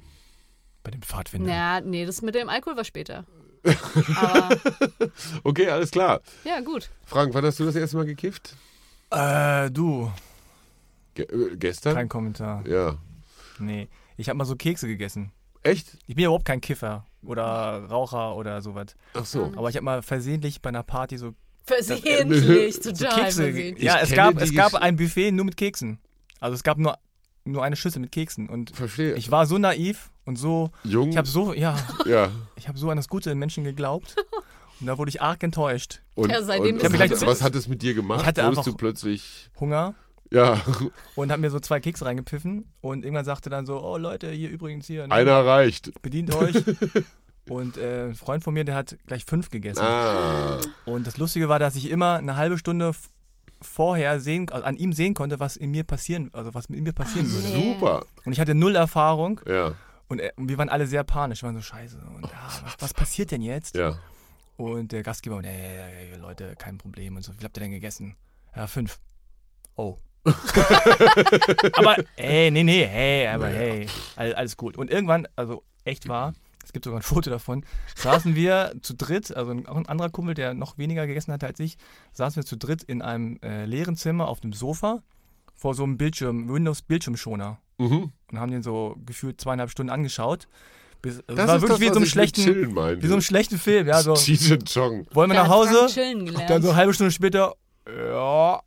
Bei den Pfadfindern. Ja, nee, das mit dem Alkohol war später. Aber Okay, alles klar. ja, gut. Frank, wann hast du das erste Mal gekifft? Äh, du, Ge äh, gestern? kein Kommentar. Ja. Nee, ich habe mal so Kekse gegessen. Echt? Ich bin ja überhaupt kein Kiffer oder Raucher oder sowas. Ach so. Aber ich habe mal versehentlich bei einer Party so, Versehentlich, so total Kekse. versehentlich. Ja, es gab, es gab ein Buffet nur mit Keksen. Also es gab nur, nur eine Schüssel mit Keksen. Und Verstehe. ich war so naiv und so, Jung? ich habe so, ja, ja. ich habe so an das Gute in Menschen geglaubt. Und da wurde ich arg enttäuscht. Und, Ja, seitdem und, und du hat, was hat es mit dir gemacht? Ich hatte Wurdest einfach- du plötzlich. Hunger Ja, und habe mir so zwei Kekse reingepfiffen. Und irgendwann sagte dann so, oh Leute, hier übrigens hier, ne, einer reicht. bedient euch. Und äh, ein Freund von mir, der hat gleich fünf gegessen. Ah. Und das Lustige war, dass ich immer eine halbe Stunde vorher sehen, also an ihm sehen konnte, was in mir passieren, also was mit mir passieren würde. nee. Super. Und ich hatte null Erfahrung Ja, und, er, und wir waren alle sehr panisch, wir waren so scheiße. Und ja, was, was passiert denn jetzt? ja. Und der Gastgeber, nee, nee, Leute, kein Problem und so. Wie habt ihr denn gegessen? Ja, fünf. Oh. aber, ey, nee, nee, hey, aber Naja. hey, all, alles gut. Und irgendwann, also echt war, es gibt sogar ein Foto davon, saßen wir zu dritt, also ein, auch ein anderer Kumpel, der noch weniger gegessen hatte als ich, saßen wir zu dritt in einem äh, leeren Zimmer auf dem Sofa vor so einem Bildschirm, Windows-Bildschirmschoner Mhm. und haben den so gefühlt zweieinhalb Stunden angeschaut. Bis, es Das war ist wirklich das, wie so einem schlechten, wie so einem schlechten Film, ja, so. Wollen wir nach Hause? gelernt. Dann so eine halbe Stunde später, ja.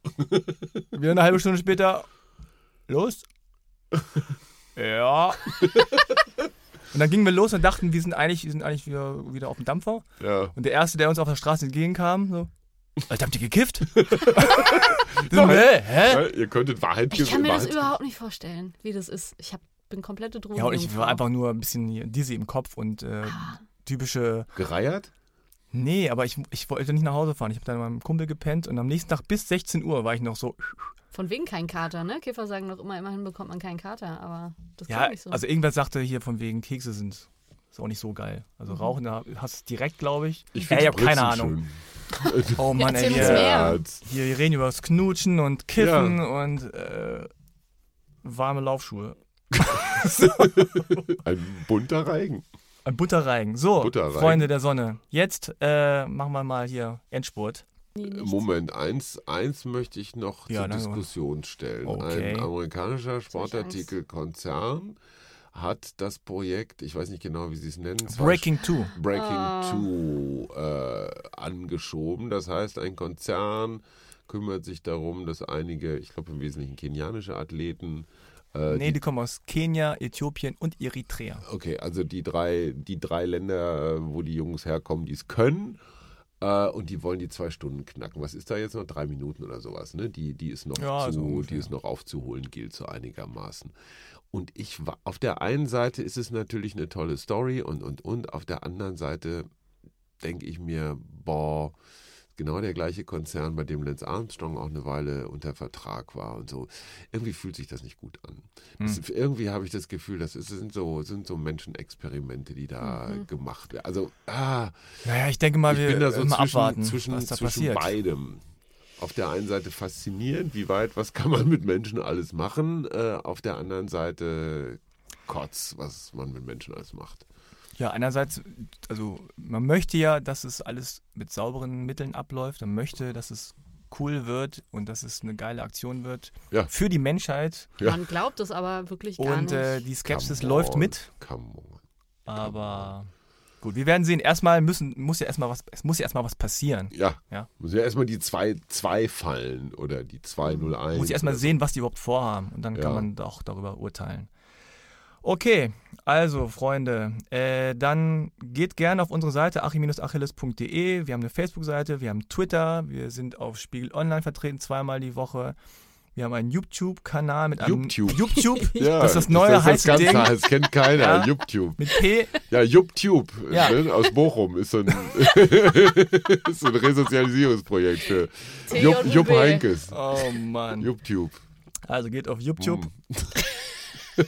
Wieder eine halbe Stunde später, los? Ja. Und dann gingen wir los und dachten, wir sind eigentlich, wir sind eigentlich wieder, wieder auf dem Dampfer. Ja. Und der Erste, der uns auf der Straße entgegenkam, so, Alter, habt ihr gekifft? so, hä? Hä? Ja, ihr könntet Wahrheit ich kann mir das Wahrheit- überhaupt nicht vorstellen, wie das ist. Ich hab, bin komplette Drogen. Ja, und ich war einfach nur ein bisschen dizzy im Kopf und äh, typische gereiert. Nee, aber ich, ich wollte nicht nach Hause fahren. Ich habe dann mit meinem Kumpel gepennt und am nächsten Tag bis 16 Uhr war ich noch so. Von wegen kein Kater, ne? Kiffer sagen doch immer, immerhin bekommt man keinen Kater, aber das Ja, nicht so. also irgendwer sagte hier von wegen Kekse sind ist auch nicht so geil. Also Mhm. Rauchen, da hast du es direkt, glaube ich. Ich ja, finde ich habe keine Ahnung. Oh Mann, ey. Ja, hier, wir reden über das Knutschen und Kiffen und äh, warme Laufschuhe. ein bunter Reigen. Ein Butterreigen. So, Butterreigen. Freunde der Sonne. Jetzt äh, machen wir mal hier Endspurt. Nee, nicht. Moment, eins, eins möchte ich noch Ja, zur. Diskussion stellen. Okay. Ein amerikanischer Sportartikelkonzern hat das Projekt, ich weiß nicht genau, wie sie es nennen, Breaking Two. Breaking Ah. Two äh, angeschoben. Das heißt, ein Konzern kümmert sich darum, dass einige, ich glaube im Wesentlichen kenianische Athleten, äh, Nee, die kommen aus Kenia, Äthiopien und Eritrea. Okay, also die drei, die drei Länder, äh, wo die Jungs herkommen, die es können. Äh, und die wollen die zwei Stunden knacken. Was ist da jetzt noch? Drei Minuten oder sowas, ne? Die, die ist noch Ja, zu, so die ist noch aufzuholen, gilt so einigermaßen. Und ich war, auf der einen Seite ist es natürlich eine tolle Story und, und, und. Auf der anderen Seite denke ich mir, boah, genau der gleiche Konzern, bei dem Lance Armstrong auch eine Weile unter Vertrag war und so. Irgendwie fühlt sich das nicht gut an. Das, Irgendwie habe ich das Gefühl, das ist, sind, so, sind so Menschenexperimente, die da gemacht werden. Also, ah, Naja, ich denke mal, ich wir bin da so immer zwischen, abwarten, zwischen, was da zwischen passiert. beidem. Auf der einen Seite faszinierend, wie weit, was kann man mit Menschen alles machen. Äh, auf der anderen Seite Kotz, was man mit Menschen alles macht. Ja, einerseits, also man möchte ja, dass es alles mit sauberen Mitteln abläuft. Man möchte, dass es cool wird und dass es eine geile Aktion wird Ja. für die Menschheit. Ja. Man glaubt es aber wirklich gar Und nicht. äh, die Skepsis Come läuft on, mit. Come on. Aber gut, wir werden sehen. Erstmal müssen, muss ja erstmal was, es muss ja erstmal was passieren. Ja, Ja. muss ja erstmal die 2-2 fallen oder die 2-0-1. Muss ich erstmal sehen, was die überhaupt vorhaben. Und dann Ja. kann man auch darüber urteilen. Okay, also Freunde, äh, dann geht gerne auf unsere Seite achim-achilles.de. Wir haben eine Facebook-Seite, wir haben Twitter, wir sind auf Spiegel Online vertreten zweimal die Woche. Wir haben einen YouTube-Kanal mit einem YouTube. YouTube. Ja, das ist das neue das, heiße Ganze, Ding Das kennt keiner. Ja. YouTube. Mit P. Ja, YouTube Ja. Ne, aus Bochum ist so ein, ist so ein Resozialisierungsprojekt für Jupp, Jupp. Heinkes. Oh Mann. YouTube. Also geht auf YouTube. Mm.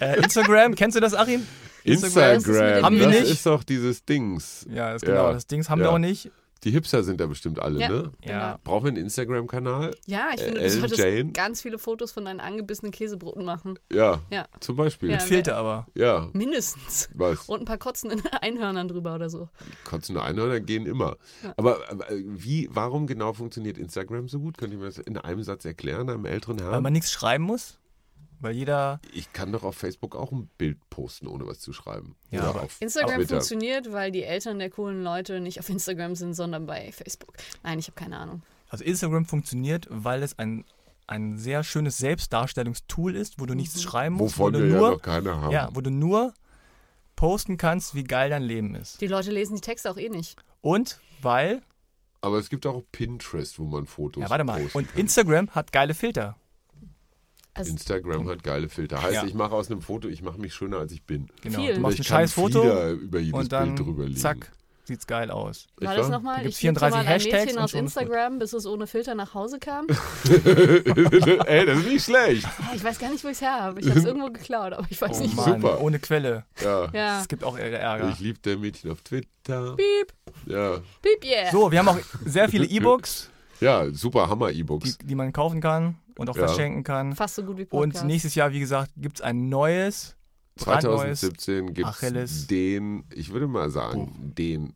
Äh, Instagram, kennst du das, Achim? Instagram. Das dem Haben wir das nicht. ist doch dieses Dings. Ja, das genau. Ja. Das Dings haben Ja. wir auch nicht. Die Hipster sind da bestimmt alle, Ja. ne? Ja. Brauchen wir einen Instagram-Kanal? Ja, ich finde, Äh, du solltest Jane? ganz viele Fotos von deinen angebissenen Käsebroten machen. Ja, Ja, zum Beispiel. Ja. Ja, Mit Filter aber. mindestens. was? Und ein paar kotzenden Einhörnern drüber oder so. Kotzende Einhörner gehen immer. Aber, aber äh, wie, warum genau funktioniert Instagram so gut? Könnt ihr mir das in einem Satz erklären, einem älteren Weil Herrn? man nichts schreiben muss. Weil jeder. Ich kann doch auf Facebook auch ein Bild posten, ohne was zu schreiben. Ja, Oder aber auf Instagram Twitter. funktioniert, weil die Eltern der coolen Leute nicht auf Instagram sind, sondern bei Facebook. Nein, ich habe keine Ahnung. Also Instagram funktioniert, weil es ein, ein sehr schönes Selbstdarstellungstool ist, wo du nichts schreiben musst, Wovon wo wir du ja nur, noch keine haben. ja, wo du nur posten kannst, wie geil dein Leben ist. Die Leute lesen die Texte auch eh nicht. Und weil, Aber es gibt auch Pinterest, wo man Fotos ja warte mal, posten und. Instagram hat geile Filter. Also Instagram hat geile Filter. Heißt, Ja. ich mache aus einem Foto, ich mache mich schöner, als ich bin. Genau. Viel. Du machst ein scheiß Foto über jedes und dann Bild drüber liegen. zack, sieht's geil aus. war Ich das nochmal? Da Ich liebte 34 mal ein Hashtags Mädchen aus. Instagram, bis es ohne Filter nach Hause kam. Ey, das ist nicht schlecht. Ich weiß gar nicht, wo ich es her habe. Ich habe es irgendwo geklaut, aber ich weiß Oh nicht. wo. Mann, Super. ohne Quelle. Ja. Ja. Es gibt auch Ärger. Ich liebe der Mädchen auf Twitter. Piep, Ja, piep, yeah. So, wir haben auch sehr viele E-Books, ja super die, Hammer-E-Books. die man kaufen kann und auch Ja. verschenken kann. Fast so gut wie Und Podcast. nächstes Jahr, wie gesagt, gibt es ein neues, brandneues 2017 gibt es den, ich würde mal sagen, den,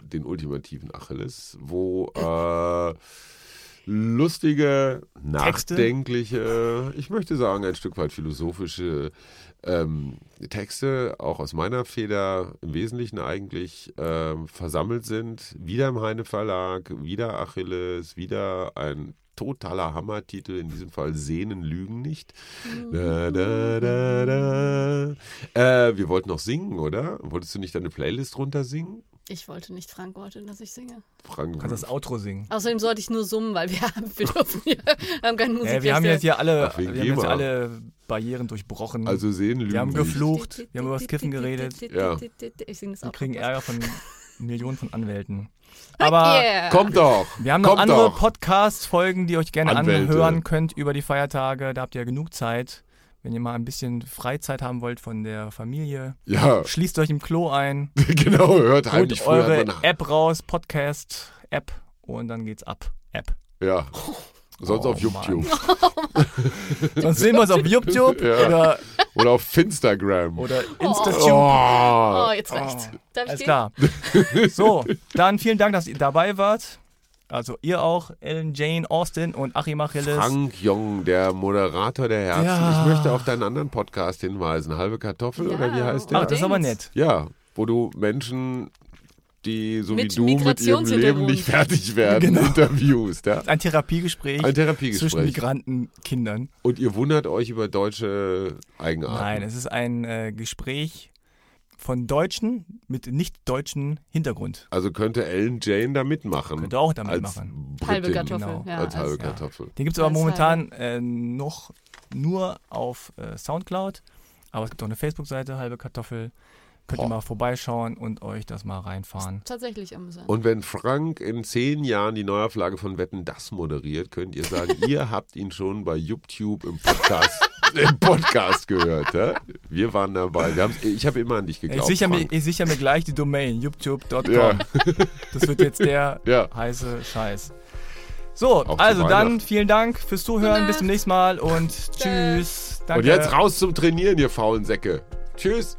den ultimativen Achilles, wo äh, lustige, Texte? nachdenkliche, ich möchte sagen, ein Stück weit philosophische ähm, Texte, auch aus meiner Feder im Wesentlichen eigentlich ähm, versammelt sind. Wieder im Heine Verlag, wieder Achilles, wieder ein totaler Hammertitel, in diesem Fall Sehnen lügen nicht. Da, da, da, da. Äh, wir wollten noch singen, oder? Wolltest du nicht deine Playlist runter singen? Ich wollte nicht Frank wollte, dass ich singe. Frank, Du kannst das Outro singen. Außerdem sollte ich nur summen, weil wir haben, wir dürfen hier, haben keine Musik. Ja, wir haben jetzt hier alle, Ach, wir haben jetzt alle Barrieren durchbrochen. also Sehnen lügen wir haben geflucht, wir haben über das Kiffen geredet. Ja. Ich singe das Wir auch. kriegen Ärger von Millionen von Anwälten. Aber yeah. Kommt doch! wir haben noch andere. Podcast-Folgen, die ihr euch gerne Anwälte. anhören könnt über die Feiertage. Da habt ihr genug Zeit. Wenn ihr mal ein bisschen Freizeit haben wollt von der Familie, Ja, schließt euch im Klo ein, genau, hört heimlich eure App raus, Podcast-App und dann geht's ab. App. Ja. Sonst Oh, auf YouTube. Sonst sehen wir uns auf YouTube Ja. oder, Oder auf Finstagram. oder Instatube. Oh. Oh, jetzt reicht's. Darf ich Alles klar. So, dann vielen Dank, dass ihr dabei wart. Also ihr auch, Ellen, Jane, Austin und Achim Achilles. Frank Jong, der Moderator der Herzen. Ja. Ich möchte auf deinen anderen Podcast hinweisen. Halbe Kartoffel Ja. oder wie heißt der? Ach, das ist aber nett. Ja, wo du Menschen, die so Mit wie du mit ihrem Leben nicht fertig werden, Genau. interviewst. Ja? Ein Therapiegespräch Ein zwischen Therapiegespräch. Migrantenkindern. Und ihr wundert euch über deutsche Eigenarten. Nein, es ist ein äh, Gespräch von Deutschen mit nicht deutschen Hintergrund. Also könnte Ellen Jane da mitmachen. Könnte auch damit machen. Britin. Halbe Kartoffel. Genau. Ja, als halbe als- Kartoffel. Den gibt es aber Als momentan äh, noch nur auf äh, Soundcloud. Aber es gibt auch eine Facebook-Seite, halbe Kartoffel. Könnt ihr Boah. mal vorbeischauen und euch das mal reinfahren. Tatsächlich amüsant. Und wenn Frank in zehn Jahren die Neuauflage von Wetten das moderiert, könnt ihr sagen, ihr habt ihn schon bei YouTube im Podcast, im Podcast gehört. Ja? Wir waren dabei. Wir ich habe immer an dich Ich geglaubt. sichere mir, ich sicher mir gleich die Domain, youtube.com. Ja. Das wird jetzt der Ja. heiße Scheiß. So, Auch also dann vielen Dank fürs Zuhören. Bis zum nächsten Mal und tschüss. Danke. Und jetzt raus zum Trainieren, ihr faulen Säcke. Tschüss.